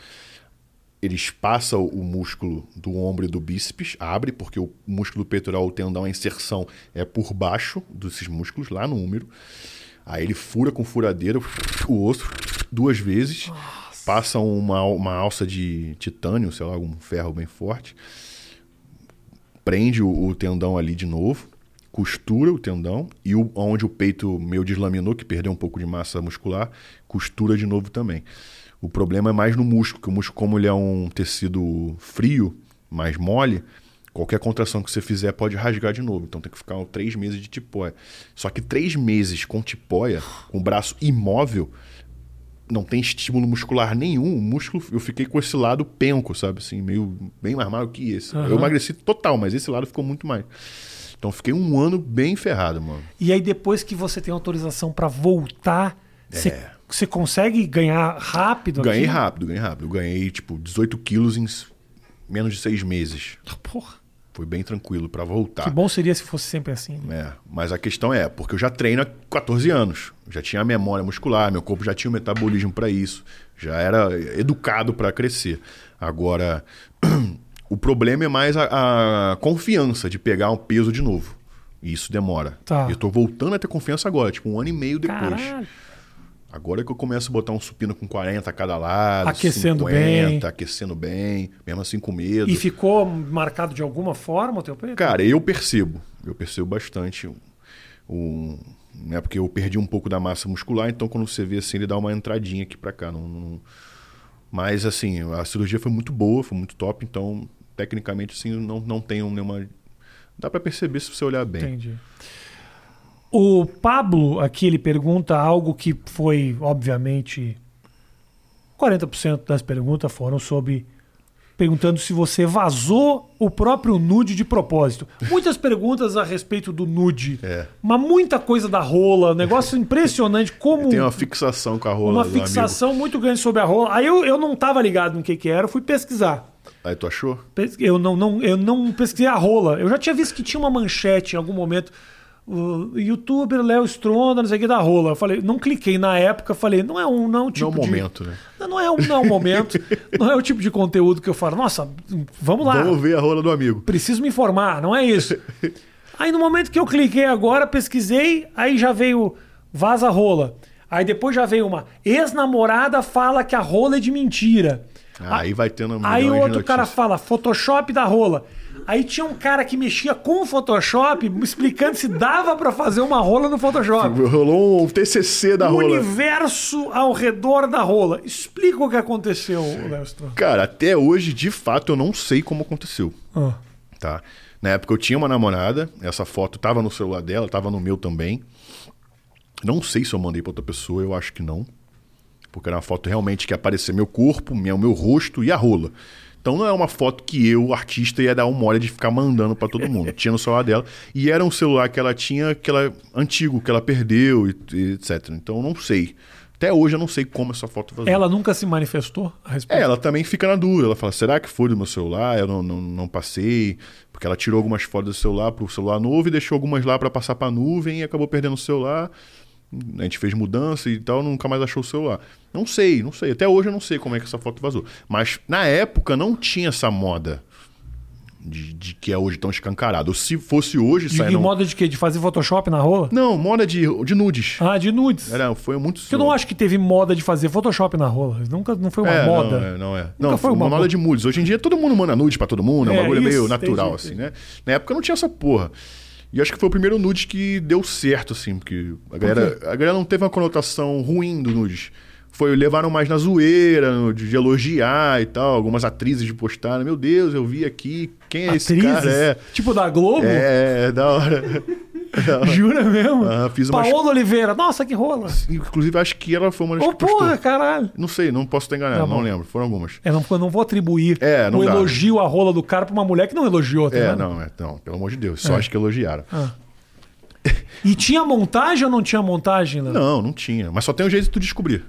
eles passam o músculo do ombro e do bíceps, abre, porque o músculo peitoral, o tendão, a inserção é por baixo desses músculos, lá no úmero. Aí ele fura com furadeira o osso duas vezes, Nossa. passa uma, uma alça de titânio, sei lá, algum ferro bem forte, prende o, o tendão ali de novo, costura o tendão e o, onde o peito meio deslaminou, que perdeu um pouco de massa muscular, costura de novo também. O problema é mais no músculo, que o músculo, como ele é um tecido frio, mais mole, qualquer contração que você fizer pode rasgar de novo. Então tem que ficar três meses de tipóia. Só que três meses com tipóia, com o braço imóvel, não tem estímulo muscular nenhum. O músculo, eu fiquei com esse lado penco, sabe? Assim, meio bem mais magro que esse. Uhum. Eu emagreci total, mas esse lado ficou muito mais. Então fiquei um ano bem ferrado, mano. E aí depois que você tem autorização para voltar, é. você, você consegue ganhar rápido? Ganhei aqui? rápido, ganhei rápido. Eu ganhei tipo 18 quilos em menos de seis meses. Porra. Foi bem tranquilo para voltar. Que bom seria se fosse sempre assim. Né? É, mas a questão é, porque eu já treino há 14 anos. Já tinha a memória muscular, meu corpo já tinha o metabolismo para isso. Já era educado para crescer. Agora, O problema é mais a, a confiança de pegar um peso de novo. E isso demora. Tá. Eu tô voltando a ter confiança agora, tipo um ano e meio depois. Caralho. Agora que eu começo a botar um supino com 40 a cada lado, aquecendo 50, bem, aquecendo bem, mesmo assim com medo. E ficou marcado de alguma forma o teu peito? Cara, eu percebo, eu percebo bastante né, porque eu perdi um pouco da massa muscular, então quando você vê assim ele dá uma entradinha aqui para cá, não, não, mas assim, a cirurgia foi muito boa, foi muito top, então tecnicamente, assim, não, não tenho nenhuma. Dá para perceber se você olhar bem. Entendi. O Pablo aqui ele pergunta algo que foi, obviamente, 40% das perguntas foram sobre perguntando se você vazou o próprio nude de propósito. Muitas perguntas a respeito do nude, é. mas muita coisa da rola, um negócio impressionante como tem uma fixação com a rola. Uma fixação amigo. muito grande sobre a rola. Aí eu, eu não estava ligado no que que era, fui pesquisar. Aí tu achou? Eu não, não, eu não pesquisei a rola. Eu já tinha visto que tinha uma manchete em algum momento. O youtuber Léo Stronda, não sei o que, da rola. Eu falei, não cliquei na época, falei, não é um, não é um tipo não é um momento, né? Não, não, é um, não é um momento, não é o tipo de conteúdo que eu falo, nossa, vamos lá. Vamos ver a rola do amigo. Preciso me informar, não é isso. aí no momento que eu cliquei agora, pesquisei, aí já veio vaza rola. Aí depois já veio uma ex-namorada fala que a rola é de mentira. Aí vai tendo um Aí o outro cara fala Photoshop da rola. Aí tinha um cara que mexia com o Photoshop, explicando se dava para fazer uma rola no Photoshop. Rolou um TCC da o rola. O universo ao redor da rola. Explica o que aconteceu, Lestro. Cara, até hoje, de fato, eu não sei como aconteceu. Ah. Tá? Na época eu tinha uma namorada, essa foto tava no celular dela, tava no meu também. Não sei se eu mandei para outra pessoa, eu acho que não porque era uma foto realmente que ia aparecer meu corpo, meu, meu rosto e a rola. Então não é uma foto que eu, artista, ia dar uma hora de ficar mandando para todo mundo. tinha no celular dela. E era um celular que ela tinha, que ela antigo, que ela perdeu, e, e etc. Então não sei. Até hoje eu não sei como essa foto vazou. Ela nunca se manifestou a respeito? É, ela também fica na dúvida. Ela fala, será que foi do meu celular? Eu não, não, não passei. Porque ela tirou algumas fotos do celular pro celular novo e deixou algumas lá para passar pra nuvem e acabou perdendo o celular a gente fez mudança e tal, nunca mais achou o celular. Não sei, não sei. Até hoje eu não sei como é que essa foto vazou. Mas na época não tinha essa moda de, de que é hoje tão escancarado. Se fosse hoje... De, de moda de quê? De fazer Photoshop na rola? Não, moda de, de nudes. Ah, de nudes. Era, foi muito... Porque eu não acho que teve moda de fazer Photoshop na rola. Nunca não foi uma é, moda. Não é, não é. Nunca não, foi uma, uma moda de nudes. Hoje em dia todo mundo manda nudes pra todo mundo. É um é, bagulho meio natural, assim, né? Na época não tinha essa porra. E acho que foi o primeiro nude que deu certo, assim, porque a galera, a galera não teve uma conotação ruim do nude. Foi, levaram mais na zoeira, de elogiar e tal. Algumas atrizes de postaram. Meu Deus, eu vi aqui. Quem é atrizes? esse cara? É. Tipo da Globo? É, é da hora. Jura mesmo? Ah, fiz uma... Paola Oliveira. Nossa, que rola. Inclusive, acho que ela foi uma das oh, que porra, caralho. Não sei, não posso ter enganado, tá não lembro. Foram algumas. É, não, não vou atribuir é, não o dá. elogio à rola do cara pra uma mulher que não elogiou. Tá é, não, é, não, pelo amor de Deus. Só é. acho que elogiaram. Ah. E tinha montagem ou não tinha montagem? Léo? Não, não tinha. Mas só tem um jeito de tu descobrir.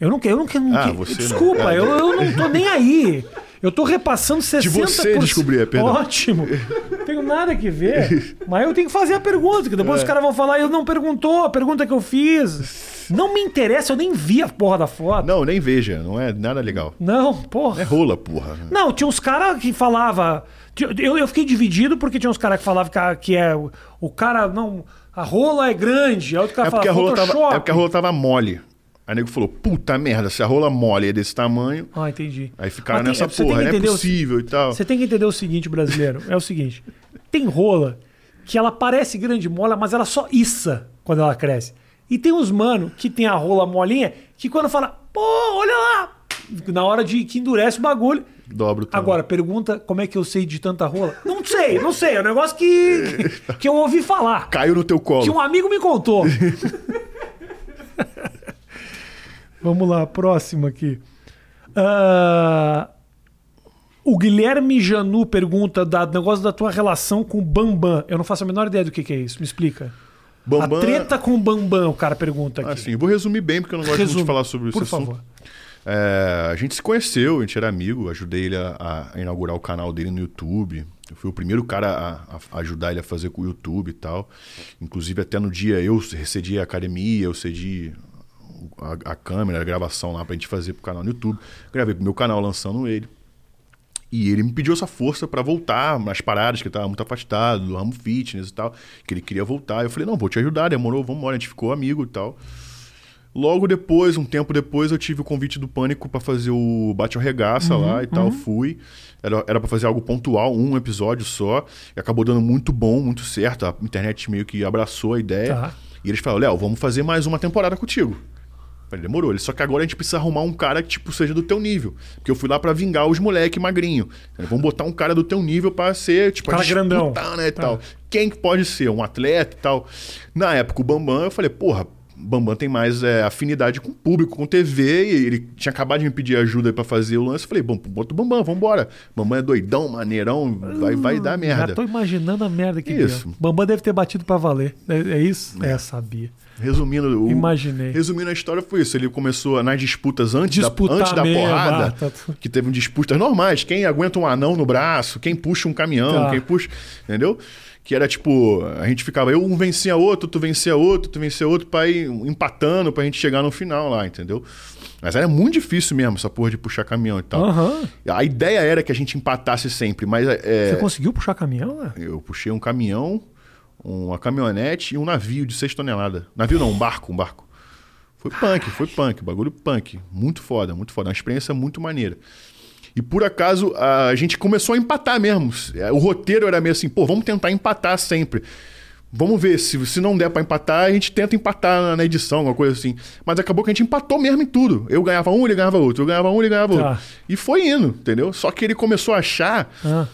Eu não quero. Eu não quero. Ah, você Desculpa, não. É. eu, eu não tô nem aí. Eu tô repassando 60%. De você descobrir, perdão. Ótimo. Não tenho nada que ver. Mas eu tenho que fazer a pergunta, que depois É. os caras vão falar, eu não perguntou, a pergunta que eu fiz. Não me interessa, eu nem vi a porra da foto. Não, nem veja, não é nada legal. Não, porra. É rola, porra. Não, tinha uns caras que falava. Eu, eu fiquei dividido porque tinha uns caras que falavam que, a- que é o, cara não a rola é grande, aí outro cara É porque, a fala rola tava, é porque a rola tava mole. Aí o nego falou, puta merda, se a rola mole é desse tamanho, Ah, entendi. aí ficaram Mas tem- nessa porra, não é entender o- possível e tal. Você tem que entender o seguinte, brasileiro. É o seguinte: tem rola que ela parece grande mola, mas ela só issa quando ela cresce. E tem uns mano que tem a rola molinha que quando fala, pô, olha lá, na hora de que endurece o bagulho. Dobro tamanho. Agora, pergunta como é que eu sei de tanta rola? Não sei, não sei. É um negócio que, que eu ouvi falar. Caiu no teu colo. Que um amigo me contou. Vamos lá, próximo aqui. Ah, o Guilherme Janu pergunta da negócio da tua relação com o Bambam. Eu não faço a menor ideia do que, que é isso. Me explica. Bambam- A treta com o Bambam, o cara pergunta aqui. Assim, vou resumir bem, porque eu não gosto muito Resume, de falar sobre esse Por favor. É, a gente se conheceu, a gente era amigo, ajudei ele a, a inaugurar o canal dele no YouTube. Eu fui o primeiro cara a, a ajudar ele a fazer com o YouTube e tal. Inclusive, até no dia eu cedi a academia, eu cedi a, a câmera, a gravação lá pra gente fazer pro canal no YouTube. Gravei pro meu canal lançando ele. E ele me pediu essa força pra voltar nas paradas, que ele tava muito afastado do ramo fitness e tal, que ele queria voltar. Eu falei, não, vou te ajudar, demorou, vamos embora. A gente ficou amigo e tal. Logo depois, um tempo depois, eu tive o convite do Pânico pra fazer o Bate ao Regaça lá e tal. Fui. Era, era pra fazer algo pontual, um episódio só. E acabou dando muito bom, muito certo. A internet meio que abraçou a ideia. Tá. E eles falaram, Léo, vamos fazer mais uma temporada contigo. Falei, demorou. Ele, Só que agora a gente precisa arrumar um cara que, tipo, seja do teu nível. Porque eu fui lá pra vingar os moleque magrinho. Vamos botar um cara do teu nível pra ser, tipo, Cara a grandão. disputar, né, e Tá. tal. Quem que pode ser? Um atleta e tal. Na época, o Bambam, eu falei, porra, Bambam tem mais é, afinidade com o público, com TV, e ele tinha acabado de me pedir ajuda pra fazer o lance. Eu falei, bom, bota o Bambam, vambora. Bambam é doidão, maneirão, vai, vai dar merda. Já tô imaginando a merda que Isso. deu. Bambam deve ter batido pra valer. É, é isso? É, sabia. Resumindo, o, Imaginei. resumindo a história foi isso. Ele começou nas disputas antes, Disputar da, antes da mesmo, porrada, ah, tá que teve disputas normais. Quem aguenta um anão no braço, quem puxa um caminhão, Tá. quem puxa. Entendeu? Que era tipo, a gente ficava, eu um vencia outro, tu vencia outro, tu vencia outro, pra ir empatando pra gente chegar no final lá, entendeu? Mas era muito difícil mesmo essa porra de puxar caminhão e tal. Aham. A ideia era que a gente empatasse sempre, mas é, Você conseguiu puxar caminhão, né? eu puxei um caminhão, uma caminhonete e um navio de 6 toneladas. Navio não, um barco, um barco. Foi punk, foi punk, bagulho punk. Muito foda, muito foda. Uma experiência muito maneira. E por acaso a gente começou a empatar mesmo. O roteiro era meio assim, pô, vamos tentar empatar sempre. Vamos ver, se, se não der pra empatar, a gente tenta empatar na, na edição, alguma coisa assim. Mas acabou que a gente empatou mesmo em tudo. Eu ganhava um, ele ganhava outro. Eu ganhava um, ele ganhava Tá. outro. E foi indo, entendeu? Só que ele começou a achar Ah.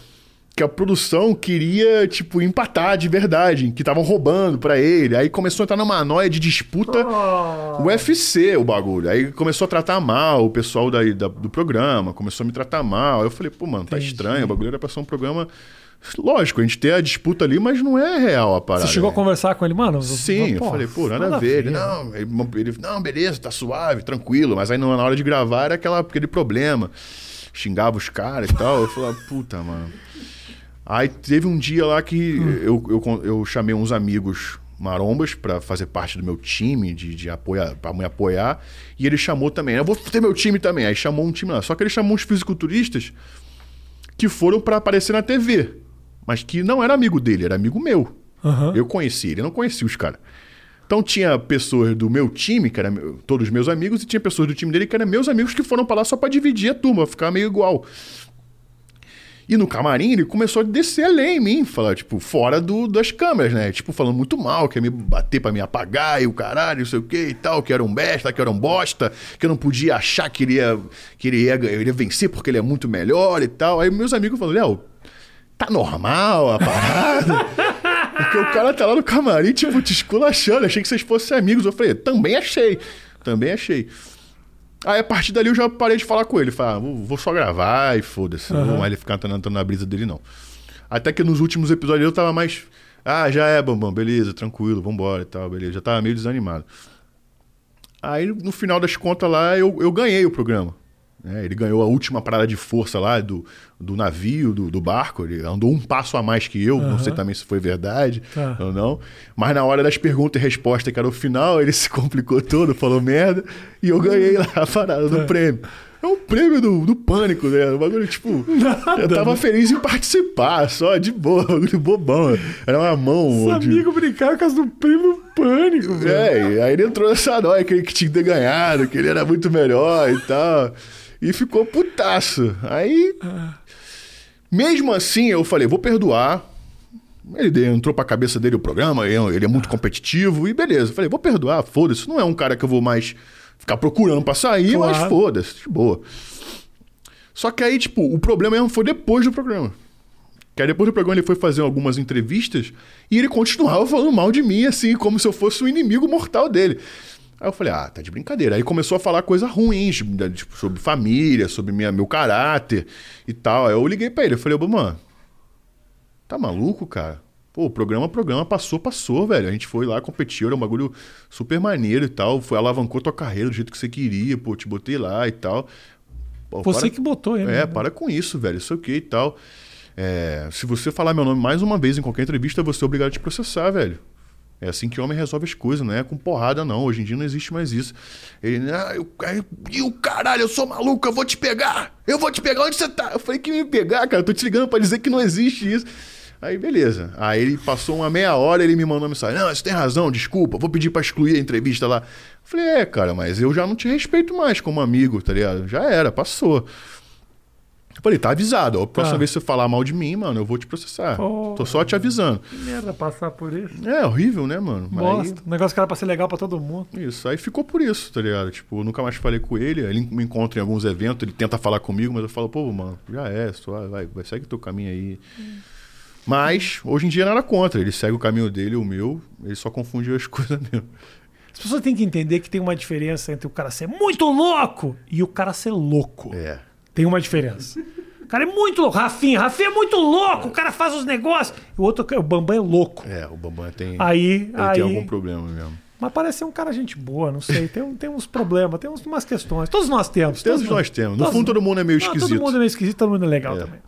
Que a produção queria, tipo, empatar de verdade, que estavam roubando pra ele. Aí começou a entrar numa noia de disputa UFC o bagulho. Aí começou a tratar mal o pessoal daí, da- do programa, começou a me tratar mal. Eu falei, pô, mano, tá Entendi. estranho, o bagulho era pra ser um programa. Lógico, a gente tem a disputa ali, mas não é real a parada. Você chegou a né? conversar com ele, mano? Sim, eu falei, pô, nada, a ver. Ele, não, ele, ele, não, beleza, tá suave, tranquilo. Mas aí na hora de gravar era aquela, aquele problema. Xingava os caras e tal. Eu falava, puta, mano. Aí teve um dia lá que eu, eu, con- eu chamei uns amigos marombas pra fazer parte do meu time, de, de apoiar, pra me apoiar. E ele chamou também. Eu vou ter meu time também. Aí chamou um time lá. Só que ele chamou uns fisiculturistas que foram pra aparecer na TV. Mas que não era amigo dele, era amigo meu. Aham. Eu conheci ele, não conhecia os caras. Então tinha pessoas do meu time, que eram todos meus amigos, e tinha pessoas do time dele que eram meus amigos que foram pra lá só pra dividir a turma, ficar meio igual. E no camarim ele começou a descer além em mim, falar, tipo, fora do, das câmeras, né? Tipo, falando muito mal, que ia me bater pra me apagar e o caralho, não sei o que e tal, que era um besta, que era um bosta, que eu não podia achar que ele ia, que ele ia, ele ia vencer porque ele é muito melhor e tal. Aí meus amigos falaram, Léo, tá normal a parada? Porque o cara tá lá no camarim, tipo, te esculachando. Achei que vocês fossem amigos. Eu falei, também achei. Também achei. Aí a partir dali eu já parei de falar com ele. Falei, ah, vou, só gravar e foda-se. Não vou mais ele ficar entrando na brisa dele, não. Até que nos últimos episódios eu tava mais. Ah, já é, Bambam, beleza, tranquilo, vambora e tal, beleza. Já tava meio desanimado. Aí no final das contas lá eu, eu ganhei o programa. Né? Ele ganhou a última parada de força lá do, do navio, do, do barco. Ele andou um passo a mais que eu. Não sei também se foi verdade Tá. ou não. Mas na hora das perguntas e respostas, que era o final, ele se complicou todo, falou merda. E eu ganhei lá a parada do prêmio. É um prêmio do, do pânico, né? O bagulho, tipo. eu tava feliz em participar, só de boa, bagulho bobão. Era uma mão. Os de- amigos brincaram com causa do prêmio pânico, velho. é, aí ele entrou nessa nóia que ele que tinha que ter ganhado, que ele era muito melhor e tal. E ficou putaço. Aí, mesmo assim, eu falei, vou perdoar. Ele deu- entrou pra cabeça dele o programa, ele ele é muito competitivo, e beleza. Eu falei, vou perdoar, foda-se. Não é um cara que eu vou mais ficar procurando pra sair, Claro. mas foda-se, de boa. Só que aí, tipo, o problema mesmo foi depois do programa. Que aí depois do programa ele foi fazer algumas entrevistas e ele continuava falando mal de mim, assim, como se eu fosse o inimigo mortal dele. Aí eu falei, ah, tá de brincadeira. Aí começou a falar coisas ruins, da- tipo, sobre família, sobre minha, meu caráter e tal. Aí eu liguei pra ele, eu falei, ô, mano, tá maluco, cara? Pô, o programa, programa, passou, passou, velho. A gente foi lá, competiu, era um bagulho super maneiro e tal. Foi, alavancou tua carreira do jeito que você queria, pô, te botei lá e tal. Pô, Você para- que botou ele. é, né? para com isso, velho. Isso aqui e tal. É, se você falar meu nome mais uma vez em qualquer entrevista, você é obrigado a te processar, velho. É assim que homem resolve as coisas, não é com porrada, não. Hoje em dia não existe mais isso. Ele, ah, eu, e o caralho, eu sou maluco, eu vou te pegar! Eu vou te pegar onde você tá? Eu falei que me pegar, cara, eu tô te ligando pra dizer que não existe isso. Aí, beleza. Aí ele passou uma meia hora, ele me mandou uma mensagem. Não, você tem razão, desculpa, vou pedir pra excluir a entrevista lá. Eu falei, é, cara, mas eu já não te respeito mais como amigo, tá ligado? Já era, passou. Falei, tá avisado. ó, A próxima Tá. vez que você falar mal de mim, mano, eu vou te processar. Pô. Tô só te avisando. Que merda passar por isso. É horrível, né, mano? Mas aí- Bosta. O negócio que era pra ser legal pra todo mundo. isso, aí ficou por isso, tá ligado? Tipo, eu nunca mais falei com ele, ele me encontra em alguns eventos, ele tenta falar comigo, mas eu falo, pô, mano, já é, só, vai, vai, segue teu caminho aí. Mas, hoje em dia nada contra, ele segue o caminho dele, o meu, ele só confundiu as coisas mesmo. As pessoas têm que entender que tem uma diferença entre o cara ser muito louco e o cara ser louco. É. Tem uma diferença. O cara é muito louco. Rafinha, Rafinha é muito louco. O cara faz os negócios. O outro, o Bambam é louco. É, o Bambam tem, Aí, ele aí. tem algum problema mesmo. Mas parece ser um cara gente boa, não sei. Tem, tem uns problemas, tem umas questões. Todos nós temos. Todos nós temos. No todos fundo, todo mundo é meio esquisito. todo mundo é meio esquisito, todo mundo é legal É. também.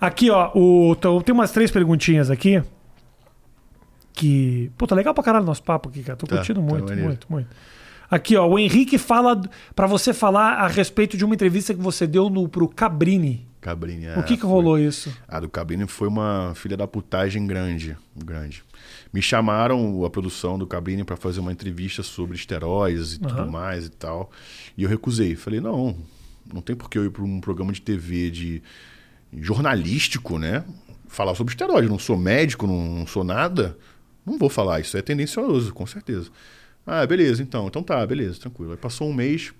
Aqui, ó, o, tô- tem umas três perguntinhas aqui. Que. Pô, tá legal pra caralho o nosso papo aqui, cara. Tô Tá, curtindo tá muito, muito, muito. Aqui, ó, o Henrique fala pra você falar a respeito de uma entrevista que você deu no, pro Cabrini. Cabrini. o que que rolou isso? A do Cabrini foi uma filha da putagem grande, grande. Me chamaram a produção do Cabrini para fazer uma entrevista sobre esteróides e tudo Aham. mais e tal. E eu recusei. Falei, não, não tem por que eu ir para um programa de TV de jornalístico, né? Falar sobre esteroide. Não sou médico, não, não sou nada. Não vou falar, isso é tendencioso, com certeza. Ah, beleza, então. Então tá, beleza, tranquilo. Aí passou um mês.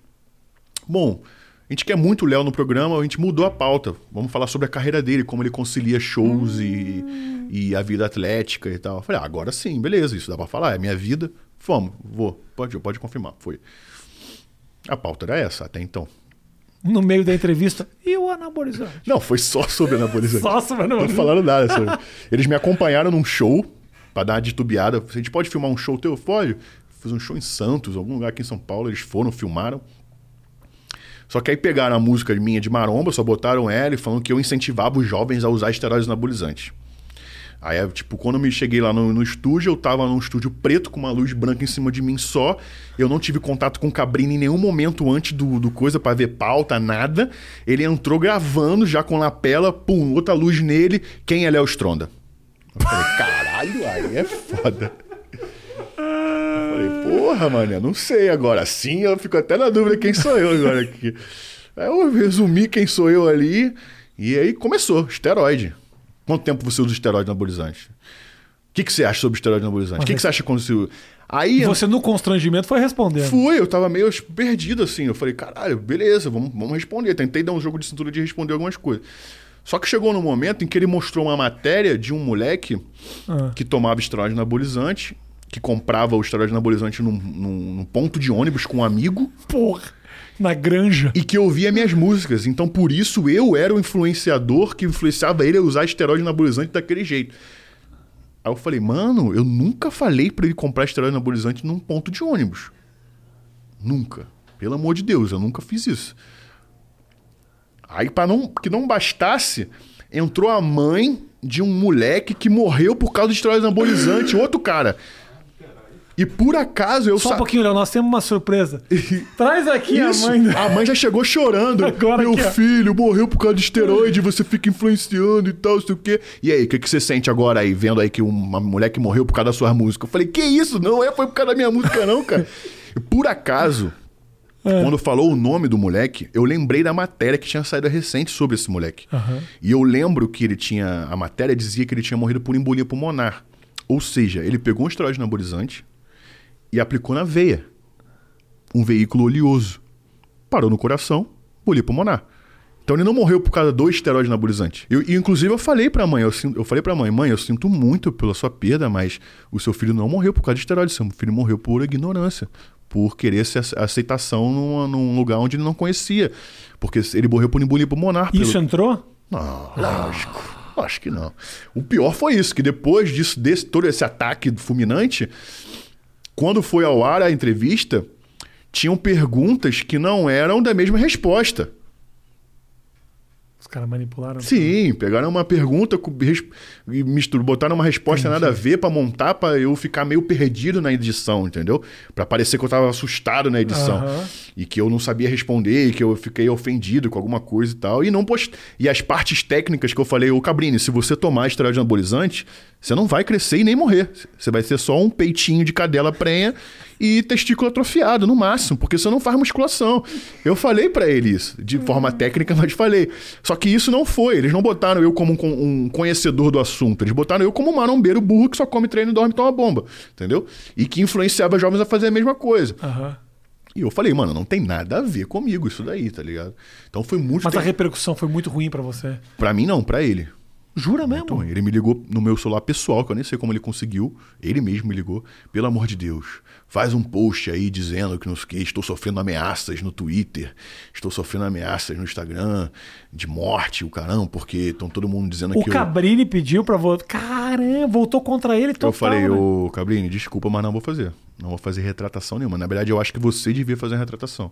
Bom, a gente quer muito o Léo no programa, a gente mudou a pauta. Vamos falar sobre a carreira dele, como ele concilia shows e, e a vida atlética e tal. Eu falei, ah, agora sim, beleza, isso dá pra falar, é minha vida. Vamos, vou, pode, pode confirmar, foi. A pauta era essa até então. No meio da entrevista. E o anabolizante? Não, foi só sobre anabolizante. Nossa, mano. Não falaram nada sobre. Eles me acompanharam num show pra dar uma titubeada. A gente pode filmar um show teu? Pode. Fiz um show em Santos, algum lugar aqui em São Paulo. Eles foram, filmaram. Só que aí pegaram a música minha de maromba, só botaram ela e falando que eu incentivava os jovens a usar esteroides anabolizantes. Aí, é, tipo, quando eu me cheguei lá no, no estúdio, eu tava num estúdio preto com uma luz branca em cima de mim só. Eu não tive contato com o Cabrini em nenhum momento antes do, do coisa pra ver pauta, nada. Ele entrou gravando já com lapela, pum, outra luz nele. Quem é Léo Stronda? Eu falei, caralho, aí é foda. Falei, porra, mano, não sei agora. Assim eu fico até na dúvida quem sou eu agora aqui. Aí eu resumi quem sou eu ali. E aí começou, esteroide. Quanto tempo você usa esteroide anabolizante? O que, que você acha sobre esteroide anabolizante? O que, que você acha quando você? Aí Você, no constrangimento, foi respondendo. fui, eu tava meio perdido assim. Eu falei, caralho, beleza, vamos, vamos responder. Tentei dar um jogo de cintura de responder algumas coisas. Só que chegou no momento em que ele mostrou uma matéria de um moleque Ah. que tomava esteroide anabolizante, que comprava o esteroide anabolizante num, num- num ponto de ônibus com um amigo Porra. Na granja. e que ouvia minhas músicas. Então, por isso, eu era o influenciador que influenciava ele a usar esteroide anabolizante daquele jeito. Aí eu falei, mano, eu nunca falei pra ele comprar esteroide anabolizante num ponto de ônibus. Nunca. Pelo amor de Deus, eu nunca fiz isso. Aí, para não, que não bastasse, entrou a mãe de um moleque que morreu por causa de esteroide anabolizante, outro cara. E por acaso eu Só um sa- pouquinho, Léo, nós temos uma surpresa. Traz aqui Isso. a mãe. da- A mãe já chegou chorando. Agora Meu aqui, ó. filho morreu por causa de esteroide, você fica influenciando e tal, sei o quê. E aí, o que, que você sente agora aí, vendo aí que uma mulher que morreu por causa da sua música? Eu falei, que isso? Não é, foi por causa da minha música, não, cara. E por acaso, É. quando falou o nome do moleque, eu lembrei da matéria que tinha saído recente sobre esse moleque. Aham. E eu lembro que ele tinha. A matéria dizia que ele tinha morrido por embolia pulmonar. Ou seja, ele pegou um esteroide anabolizante e aplicou na veia. Um veículo oleoso. Parou no coração, embolia pulmonar. Então ele não morreu por causa do esteroide anabolizante. Eu, e, inclusive eu falei pra mãe, eu, eu falei pra mãe, mãe, eu sinto muito pela sua perda, mas o seu filho não morreu por causa de esteroide, seu filho morreu por ignorância, por querer ser ace- aceitação numa- num lugar onde ele não conhecia. Porque ele morreu por embolia pulmonar. pelo- Isso entrou? não, lógico. Acho que não. O pior foi isso, que depois disso, desse, todo esse ataque fulminante, quando foi ao ar a entrevista, tinham perguntas que não eram da mesma resposta. Os caras manipularam. Sim, pegaram uma pergunta e mistur- botaram uma resposta nada a ver pra montar pra eu ficar meio perdido na edição, entendeu? Pra parecer que eu tava assustado na edição Aham. e que eu não sabia responder, e que eu fiquei ofendido com alguma coisa e tal. E não post... e as partes técnicas que eu falei, ô Cabrini, se você tomar esteroide anabolizante, você não vai crescer e nem morrer. Você vai ser só um peitinho de cadela prenha e testículo atrofiado no máximo, porque você não faz musculação. Eu falei pra ele isso, de forma técnica, mas falei. Só que isso não foi. Eles não botaram eu como um, con- um conhecedor do assunto. Eles botaram eu como um marombeiro burro que só come treino, dorme e toma bomba. Entendeu? E que influenciava jovens a fazer a mesma coisa. Aham. E eu falei, mano, não tem nada a ver comigo isso daí, tá ligado? Então foi muito Mas a repercussão foi muito ruim pra você. Pra mim não, pra ele. Jura mesmo? Então, ele me ligou no meu celular pessoal, que eu nem sei como ele conseguiu. Ele mesmo me ligou. Pelo amor de Deus, faz um post aí dizendo que, nos, que estou sofrendo ameaças no Twitter, estou sofrendo ameaças no Instagram, de morte, o caramba, porque estão todo mundo dizendo o que eu... Cabrini pediu pra você. Caramba, voltou contra ele total. Eu falei, né? ô Cabrini, desculpa, mas não vou fazer. Não vou fazer retratação nenhuma. Na verdade, eu acho que você devia fazer a retratação.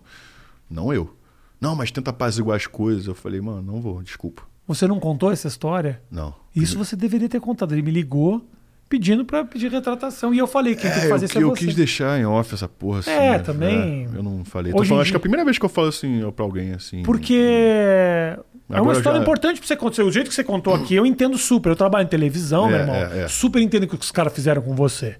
Não eu. Não, mas tenta apaziguar as coisas. Eu falei, mano, não vou, desculpa. Você não contou essa história? Não. Isso você deveria ter contado. Ele me ligou pedindo pra pedir retratação. E eu falei, quem tem que É, fazer eu, isso é eu você. quis deixar em off essa porra assim. É, né? também. É, eu não falei. Hoje falando, acho que é a primeira vez que eu falo assim pra alguém assim. Porque é uma história já- importante pra você contar. O jeito que você contou aqui, eu entendo super. Eu trabalho em televisão, É, meu irmão. é, é. Super entendo o que os caras fizeram com você.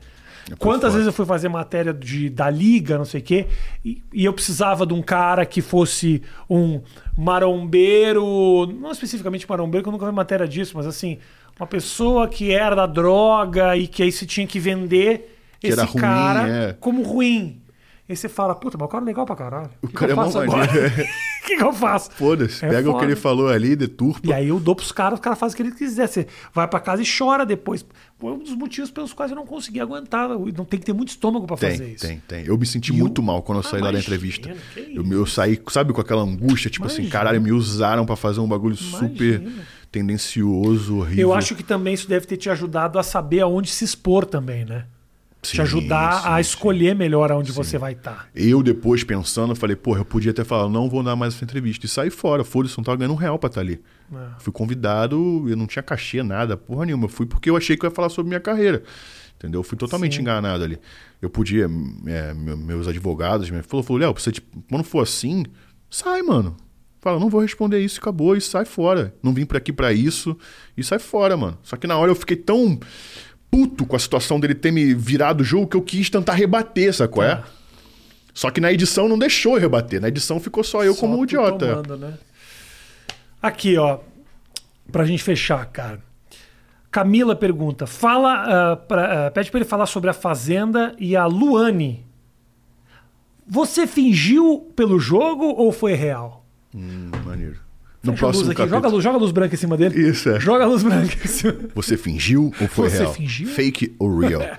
Por Quantas vezes eu fui fazer matéria de, da liga, não sei o quê, e, e eu precisava de um cara que fosse um marombeiro, não especificamente marombeiro, que eu nunca vi matéria disso, mas assim, uma pessoa que era da droga e que aí você tinha que vender Que esse era ruim, cara é. como ruim. Aí você fala, puta, mas o cara é legal pra caralho. O que, cara que eu é mó faço agora? maneiro. O que, que eu faço? Foda-se, É pega o foda. que ele falou ali, deturpa. E aí eu dou pros caras, os caras fazem o que eles quiserem. Você vai pra casa e chora depois. Foi um dos motivos pelos quais eu não consegui aguentar. Não tem que ter muito estômago pra fazer Tem, isso. tem, tem. Eu me senti E muito o- mal quando eu Ah, saí lá da entrevista. Eu, eu saí, sabe, com aquela angústia, tipo assim, Imagina. caralho, me usaram pra fazer um bagulho super Imagina. tendencioso, horrível. Eu acho que também isso deve ter te ajudado a saber aonde se expor também, né? Te Sim, ajudar sim, a sim. escolher melhor aonde você vai tá. estar. Eu depois pensando, falei, porra, eu podia ter falado, não vou dar mais essa entrevista. E saí fora, foda-se, não tava ganhando um real pra estar ali. É. Fui convidado, eu não tinha cachê, nada, porra nenhuma. Eu fui porque eu achei que eu ia falar sobre minha carreira. Entendeu? Eu fui totalmente enganado ali. Eu podia, é, me- meus advogados me falou, falou, Léo, você, tipo, quando for assim, sai, mano. Fala, não vou responder isso, acabou, e sai fora. Não vim pra aqui pra isso, e sai fora, mano. Só que na hora eu fiquei tão puto com a situação dele ter me virado o jogo que eu quis tentar rebater, sacou? É? Tá. Só que na edição não deixou eu rebater. Na edição ficou só eu Só como um idiota. tomando, né? Aqui, ó. Pra gente fechar, cara. Camila pergunta: fala, ah, pra- ah, pede pra ele falar sobre a Fazenda e a Luane. Você fingiu pelo jogo ou foi real? Hum, maneiro. No Fecha próximo aqui, capítulo. joga a luz, joga luz branca em cima dele. Isso, é. Joga a luz branca em cima. Você fingiu ou foi Você real? fingiu? Fake ou real?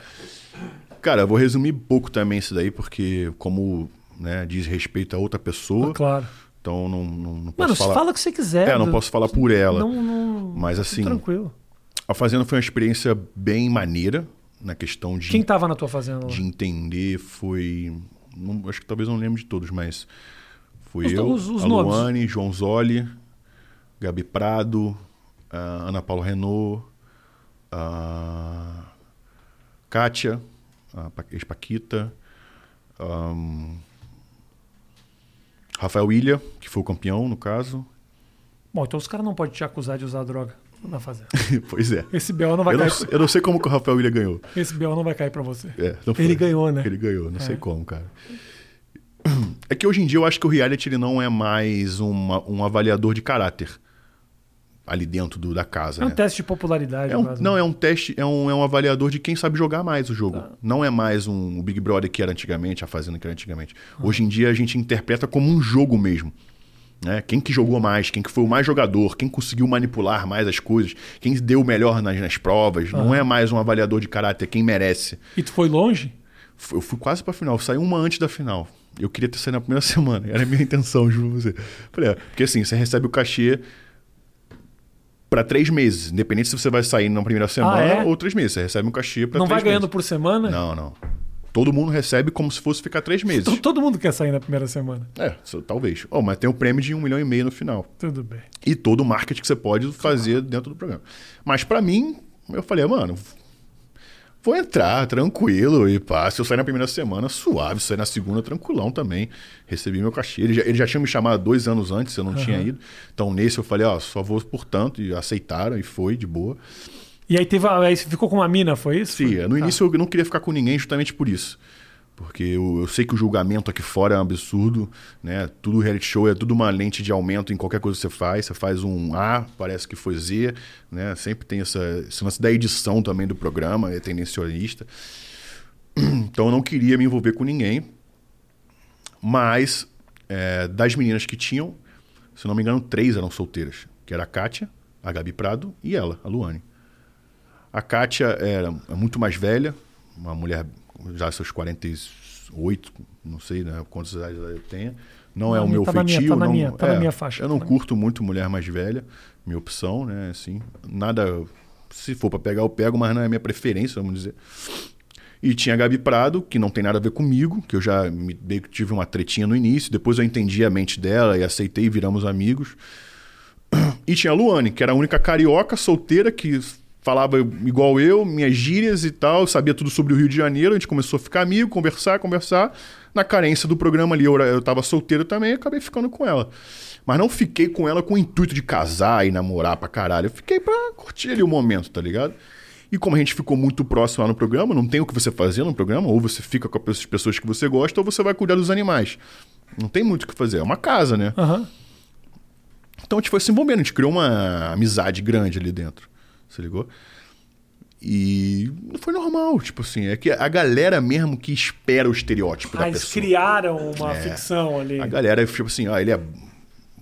Cara, eu vou resumir pouco também isso daí, porque como né, diz respeito a outra pessoa, Claro. então não, não, não posso Mano, falar. fala o que você quiser. É, não posso falar por ela. Não, não, Mas assim, Tranquilo. a Fazenda foi uma experiência bem maneira na questão de, Quem tava na tua fazenda de entender. Foi. não- acho que talvez não lembre de todos, mas foi Os- eu, os- os a nomes. Luane, João Zoli, Gabi Prado, Ana Paula Renault, a Kátia, a Pa- ex-Paquita, ahn, Rafael Ilha, que foi o campeão, no caso. Bom, então os caras não podem te acusar de usar droga na fazenda. pois é. Esse BO não vai Eu não, cair. sei- eu não sei como que o Rafael Ilha ganhou. Esse BO não vai cair pra você. É, não Ele ganhou, né? Ele ganhou, não É. sei como, cara. É que hoje em dia eu acho que o reality ele não é mais uma- um avaliador de caráter ali dentro do- da casa. É um né? teste de popularidade. É um- quase, não, né? é um teste, é um, é um avaliador de quem sabe jogar mais o jogo. Tá. Não é mais um Big Brother que era antigamente, a Fazenda que era antigamente. Ah. Hoje em dia a gente interpreta como um jogo mesmo. Né? Quem que jogou mais, quem que foi o mais jogador, quem conseguiu manipular mais as coisas, quem deu o melhor nas, nas provas. Não é mais um avaliador de caráter, quem merece. E tu foi longe? Eu fui quase pra final, saí uma antes da final. Eu queria ter saído na primeira semana, era a minha intenção, juro pra você. Falei, é, porque assim, você recebe o cachê pra três meses, independente se você vai sair na primeira semana é? ou três meses. Você recebe um cachê não três vai ganhando meses. por semana? Não, não. Todo mundo recebe como se fosse ficar três meses. Então, todo mundo quer sair na primeira semana. É, talvez. Oh, mas tem um prêmio de um milhão e meio no final. Tudo bem. E todo o marketing que você pode fazer dentro do programa. Mas pra mim, eu falei, "Ah, mano, vou entrar tranquilo e pá. Se eu sair na primeira semana, suave. Se sair na segunda, tranquilão também. Recebi meu cachê. Ele já, ele já tinha me chamado dois anos antes, eu não tinha Aham. ido. Então nesse eu falei, ó, só vou por tanto. E aceitaram e foi de boa. E aí teve. Aí você ficou com uma mina, foi isso? Sim, Foi? no Tá. início eu não queria ficar com ninguém justamente por isso. Porque eu, eu sei que o julgamento aqui fora é um absurdo, né? Tudo reality show é tudo uma lente de aumento em qualquer coisa que você faz. Você faz um A, parece que foi Z, né? Sempre tem essa, esse lance da edição também do programa, é tendencionista. Então eu não queria me envolver com ninguém. Mas é, das meninas que tinham, se não me engano, três eram solteiras. Que era a Kátia, a Gabi Prado e ela, a Luane. A Kátia era é muito mais velha, uma mulher já seus 48, não sei né, quantos ela tenha. Não é o minha- meu tá na minha- feitio. tá não, minha- tá é, minha faixa, Eu tá não minha- curto muito mulher mais velha, minha opção, né? Assim, nada. Se for para pegar, eu pego, mas não é minha preferência, vamos dizer. E tinha a Gabi Prado, que não tem nada a ver comigo, que eu já me, meio que tive uma tretinha no início, depois eu entendi a mente dela e aceitei e viramos amigos. E tinha a Luane, que era a única carioca solteira que falava igual eu, minhas gírias e tal, sabia tudo sobre o Rio de Janeiro. A gente começou a ficar amigo, conversar, conversar. Na carência do programa ali, eu, eu tava solteiro também acabei ficando com ela. Mas não fiquei com ela com o intuito de casar e namorar pra caralho. Eu fiquei pra curtir ali o momento, tá ligado? E como a gente ficou muito próximo lá no programa, não tem o que você fazer no programa, ou você fica com as pessoas que você gosta, ou você vai cuidar dos animais. Não tem muito o que fazer, é uma casa, né? Aham. Então a gente foi se envolvendo, a gente criou uma amizade grande ali dentro. Se ligou? E foi normal, tipo assim, é que a galera mesmo que espera o estereótipo Ah, da eles pessoa. criaram uma ficção ali. A galera, tipo assim, ah, ele é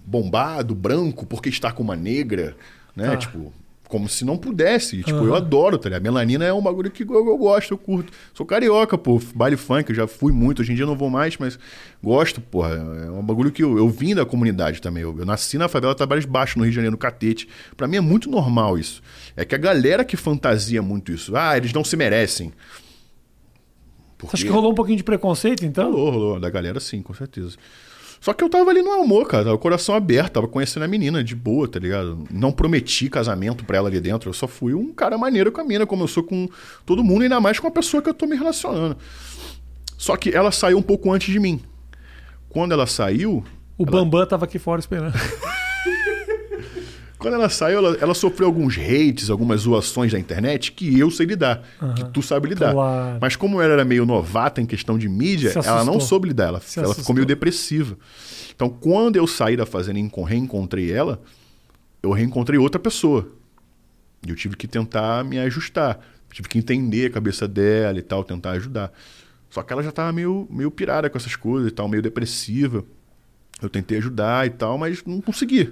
bombado, branco, porque está com uma negra, né? Tá. Tipo, como se não pudesse. Tipo, eu Aham. adoro, tá ligado? Melanina é um bagulho que eu, eu gosto, eu curto. Sou carioca, pô, baile funk, eu já fui muito, hoje em dia eu não vou mais, mas gosto, porra. É um bagulho que eu, eu vim da comunidade também. Eu, eu nasci na favela Tavares Baixo, no Rio de Janeiro, no Catete. Pra mim é muito normal isso. É que a galera que fantasia muito isso, ah, eles não se merecem. Você acha que rolou um pouquinho de preconceito, então? Rolou, rolou. Da galera, sim, com certeza. Só que eu tava ali no amor, cara. Tava coração aberto, tava conhecendo a menina de boa, tá ligado? Não prometi casamento pra ela ali dentro. Eu só fui um cara maneiro com a mina, como eu sou com todo mundo, ainda mais com a pessoa que eu tô me relacionando. Só que ela saiu um pouco antes de mim. Quando ela saiu. O ela- Bambam tava aqui fora esperando. Quando ela saiu, ela, ela sofreu alguns hates, algumas zoações da internet que eu sei lidar, que tu sabe lidar. Claro. Mas como ela era meio novata em questão de mídia, ela não soube lidar. Ela, Se ela assustou. ficou meio depressiva. Então, quando eu saí da fazenda e encon- reencontrei ela, eu reencontrei outra pessoa. E eu tive que tentar me ajustar. Tive que entender a cabeça dela e tal, tentar ajudar. Só que ela já tava meio, meio pirada com essas coisas e tal, meio depressiva. Eu tentei ajudar e tal, mas não consegui.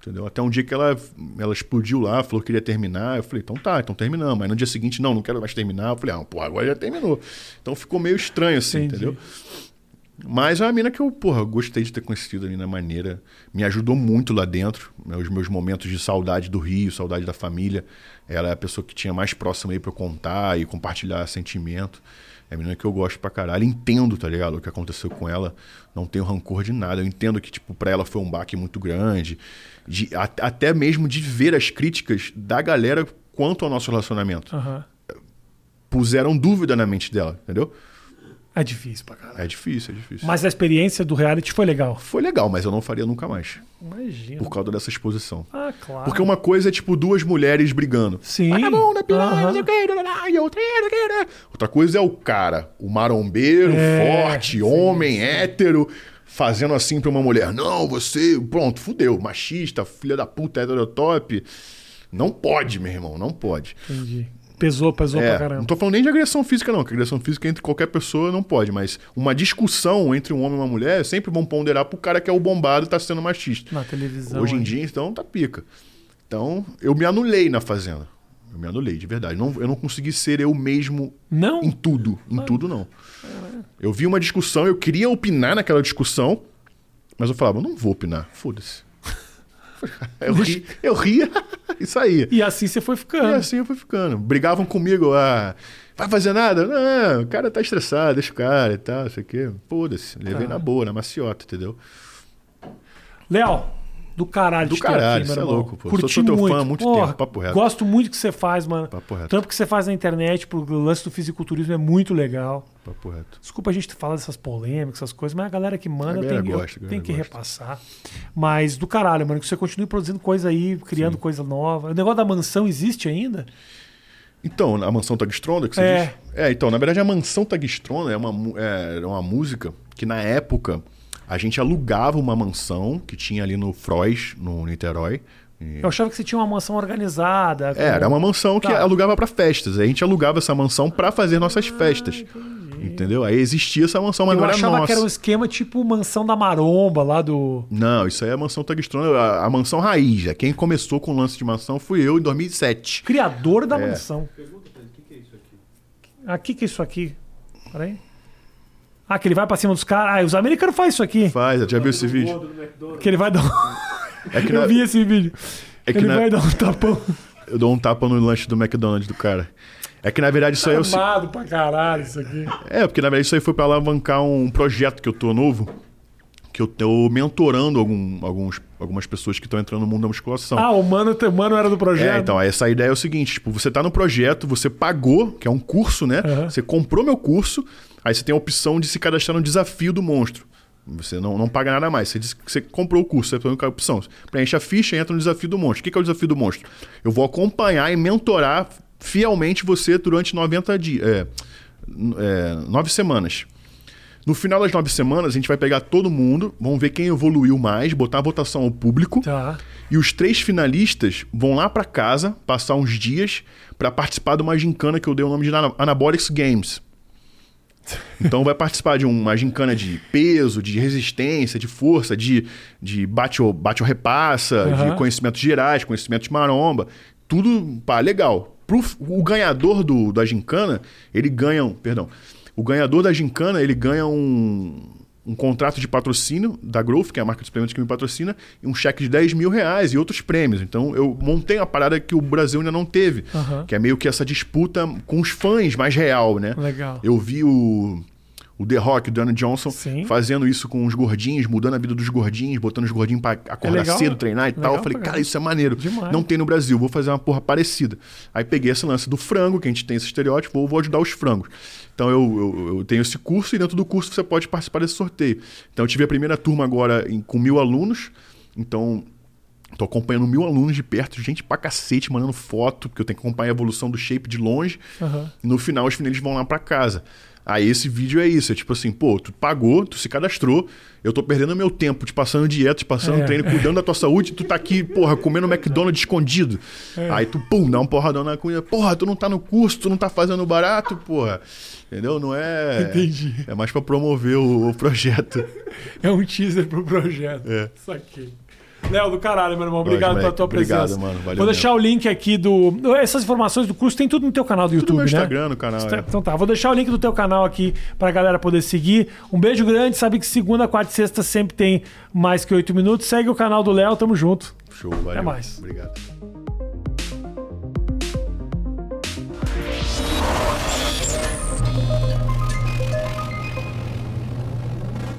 Entendeu? Até um dia que ela, ela explodiu lá, falou que queria terminar. Eu falei, então tá, então terminamos. Aí no dia seguinte, não, não quero mais terminar. Eu falei, ah, pô, agora já terminou. Então ficou meio estranho assim, Entendi. entendeu? Mas é uma mina que eu, porra, gostei de ter conhecido ali na maneira. Me ajudou muito lá dentro. né, Os meus momentos de saudade do Rio, saudade da família. Ela é a pessoa que tinha mais próxima aí pra eu contar e compartilhar sentimento. É a menina que eu gosto pra caralho. Entendo, tá ligado? O que aconteceu com ela. Não tenho rancor de nada. Eu entendo que, tipo, pra ela foi um baque muito grande. De, a- até mesmo de ver as críticas da galera quanto ao nosso relacionamento. Aham. Puseram dúvida na mente dela, entendeu? É difícil pra caralho. É difícil, é difícil. Mas a experiência do reality foi legal. Foi legal, mas eu não faria nunca mais. Imagina. Por causa dessa exposição. Ah, claro. Porque uma coisa é, tipo, duas mulheres brigando. Sim. Vagabunda, piranha, lá, e outra? Outra coisa é o cara, o marombeiro, É, forte, sim, homem, hétero, fazendo assim pra uma mulher. Não, você, pronto, fudeu, machista, filha da puta, heterotop. Não pode, meu irmão, não pode. Entendi. Pesou, pesou pra É, caramba. não tô falando nem de agressão física, não, que agressão física entre qualquer pessoa não pode, mas uma discussão entre um homem e uma mulher sempre vão ponderar pro cara que é o bombado e tá sendo machista. Na televisão. Hoje em aí. dia, então, tá pica. Então, eu me anulei na Fazenda. Eu me anulei, de verdade. Não, eu não consegui ser eu mesmo Não? em tudo. Em tudo, não. Eu vi uma discussão, eu queria opinar naquela discussão, mas eu falava, não vou opinar. Foda-se. Eu, ri, eu ria e saía. E assim você foi E ficando. assim eu fui ficando. Brigavam comigo, ah, vai fazer nada? Não, o cara tá estressado, deixa o cara e tal, isso aqui. Foda-se. Levei Tá. na boa, na maciota, entendeu? Léo, do caralho Do de ter caralho, aqui, meu cê é louco, pô. Curti Sou teu fã muito. há muito Porra, tempo, papo reto. Gosto muito do que você faz, mano. Papo reto. O trampo que você faz na internet pro lance do fisiculturismo é muito legal. Papo reto. Desculpa a gente falar dessas polêmicas, essas coisas, mas a galera que manda galera tem, gosta, tem que gosta. repassar. Mas do caralho, mano, que você continue produzindo coisa aí, criando coisa nova. O negócio da mansão existe ainda? Então, a Mansão Tagstronda, que você É. diz? É, então, na verdade, a Mansão Tagstronda é uma, mu- é, uma música que, na época, a gente alugava uma mansão que tinha ali no Frois, no Niterói. E- Eu achava que você tinha uma mansão organizada. É, era uma mansão que Tá. alugava pra festas. A gente alugava essa mansão pra fazer nossas Ah, festas. Entendeu? Aí existia essa mansão, mas Eu não era achava nossa. que era um esquema tipo mansão da maromba lá do. Não, isso aí é a mansão Tagstronda, a, a mansão raiz. né? Quem começou com o lance de mansão fui eu em 2007. Criador da É. mansão. Ah, o que, que é isso aqui? Peraí. Ah, que ele vai pra cima dos caras. Ah, os americanos fazem isso aqui. Faz, já viu esse vídeo? Que ele vai dar um... É que Eu na- vi esse vídeo. É que ele na- vai dar um tapão. Eu dou um tapa no lanche do McDonald's do cara. É que na verdade isso aí é se- Amado pra caralho isso aqui. É, porque na verdade isso aí foi pra alavancar um projeto que eu tô novo, que eu tô mentorando algum, alguns, algumas pessoas que estão entrando no mundo da musculação. Ah, o mano, o mano era do projeto. É, então, essa ideia é o seguinte, tipo, você tá no projeto, você pagou, que é um curso, né? Você comprou meu curso, aí você tem a opção de se cadastrar no desafio do monstro. Você não, não paga nada mais. Você você comprou o curso, você tem a opção. Preenche a ficha e entra no desafio do monstro. O que é o desafio do monstro? Eu vou acompanhar e mentorar fielmente você durante 90 dias. É, é, nove semanas. No final das nove semanas, a gente vai pegar todo mundo, vamos ver quem evoluiu mais, botar a votação ao público. Tá. E os três finalistas vão lá pra casa passar uns dias pra participar de uma gincana que eu dei o nome de Ana- Anabolics Games. Então vai participar de uma gincana de peso, de resistência, de força, de, de bate ou bate ou repassa, Aham. de conhecimentos gerais, conhecimentos de maromba. Tudo, pá, legal. Pro, o ganhador do, da gincana, ele ganha, um- perdão, o ganhador da gincana, ele ganha um, um contrato de patrocínio da Growth, que é a marca de suplementos que me patrocina, e um cheque de 10 mil reais e outros prêmios. Então eu montei uma parada que o Brasil ainda não teve, Aham. que é meio que essa disputa com os fãs mais real, né? Legal. Eu vi o, o The Rock, o Dana Johnson, Sim. fazendo isso com os gordinhos, mudando a vida dos gordinhos, botando os gordinhos pra acordar É legal, cedo, treinar e legal tal. Eu falei, cara, isso é maneiro. Demais. Não tem no Brasil, vou fazer uma porra parecida. Aí peguei esse lance do frango, que a gente tem esse estereótipo, vou, vou ajudar os frangos. Então eu, eu, eu tenho esse curso e dentro do curso você pode participar desse sorteio. Então eu tive a primeira turma agora em- com mil alunos. Então Tô acompanhando mil alunos de perto, gente pra cacete, mandando foto, porque eu tenho que acompanhar a evolução do shape de longe. Aham. E no final, os finalistas vão lá pra casa. Aí esse vídeo é isso, é tipo assim, pô, tu pagou, tu se cadastrou, eu tô perdendo meu tempo te passando dieta, te passando É. treino, cuidando da tua saúde, tu tá aqui, porra, comendo McDonald's escondido. É. Aí tu, pum, dá um porradão na comida, porra, tu não tá no curso, tu não tá fazendo barato, porra. Entendeu? Não é. Entendi. É mais pra promover o, o projeto. É um teaser pro projeto. É. Isso aqui. Léo, do caralho, meu irmão. Obrigado pela tua Obrigado, presença. mano. Valeu Vou deixar o link aqui do. Essas informações do curso tem tudo no teu canal do Tudo YouTube, no meu né? Instagram, no canal. é. Então tá, vou deixar o link do teu canal aqui pra galera poder seguir. Um beijo grande, sabe que segunda, quarta e sexta sempre tem mais que oito minutos. Segue o canal do Léo, tamo junto. Show, valeu. mais. Obrigado.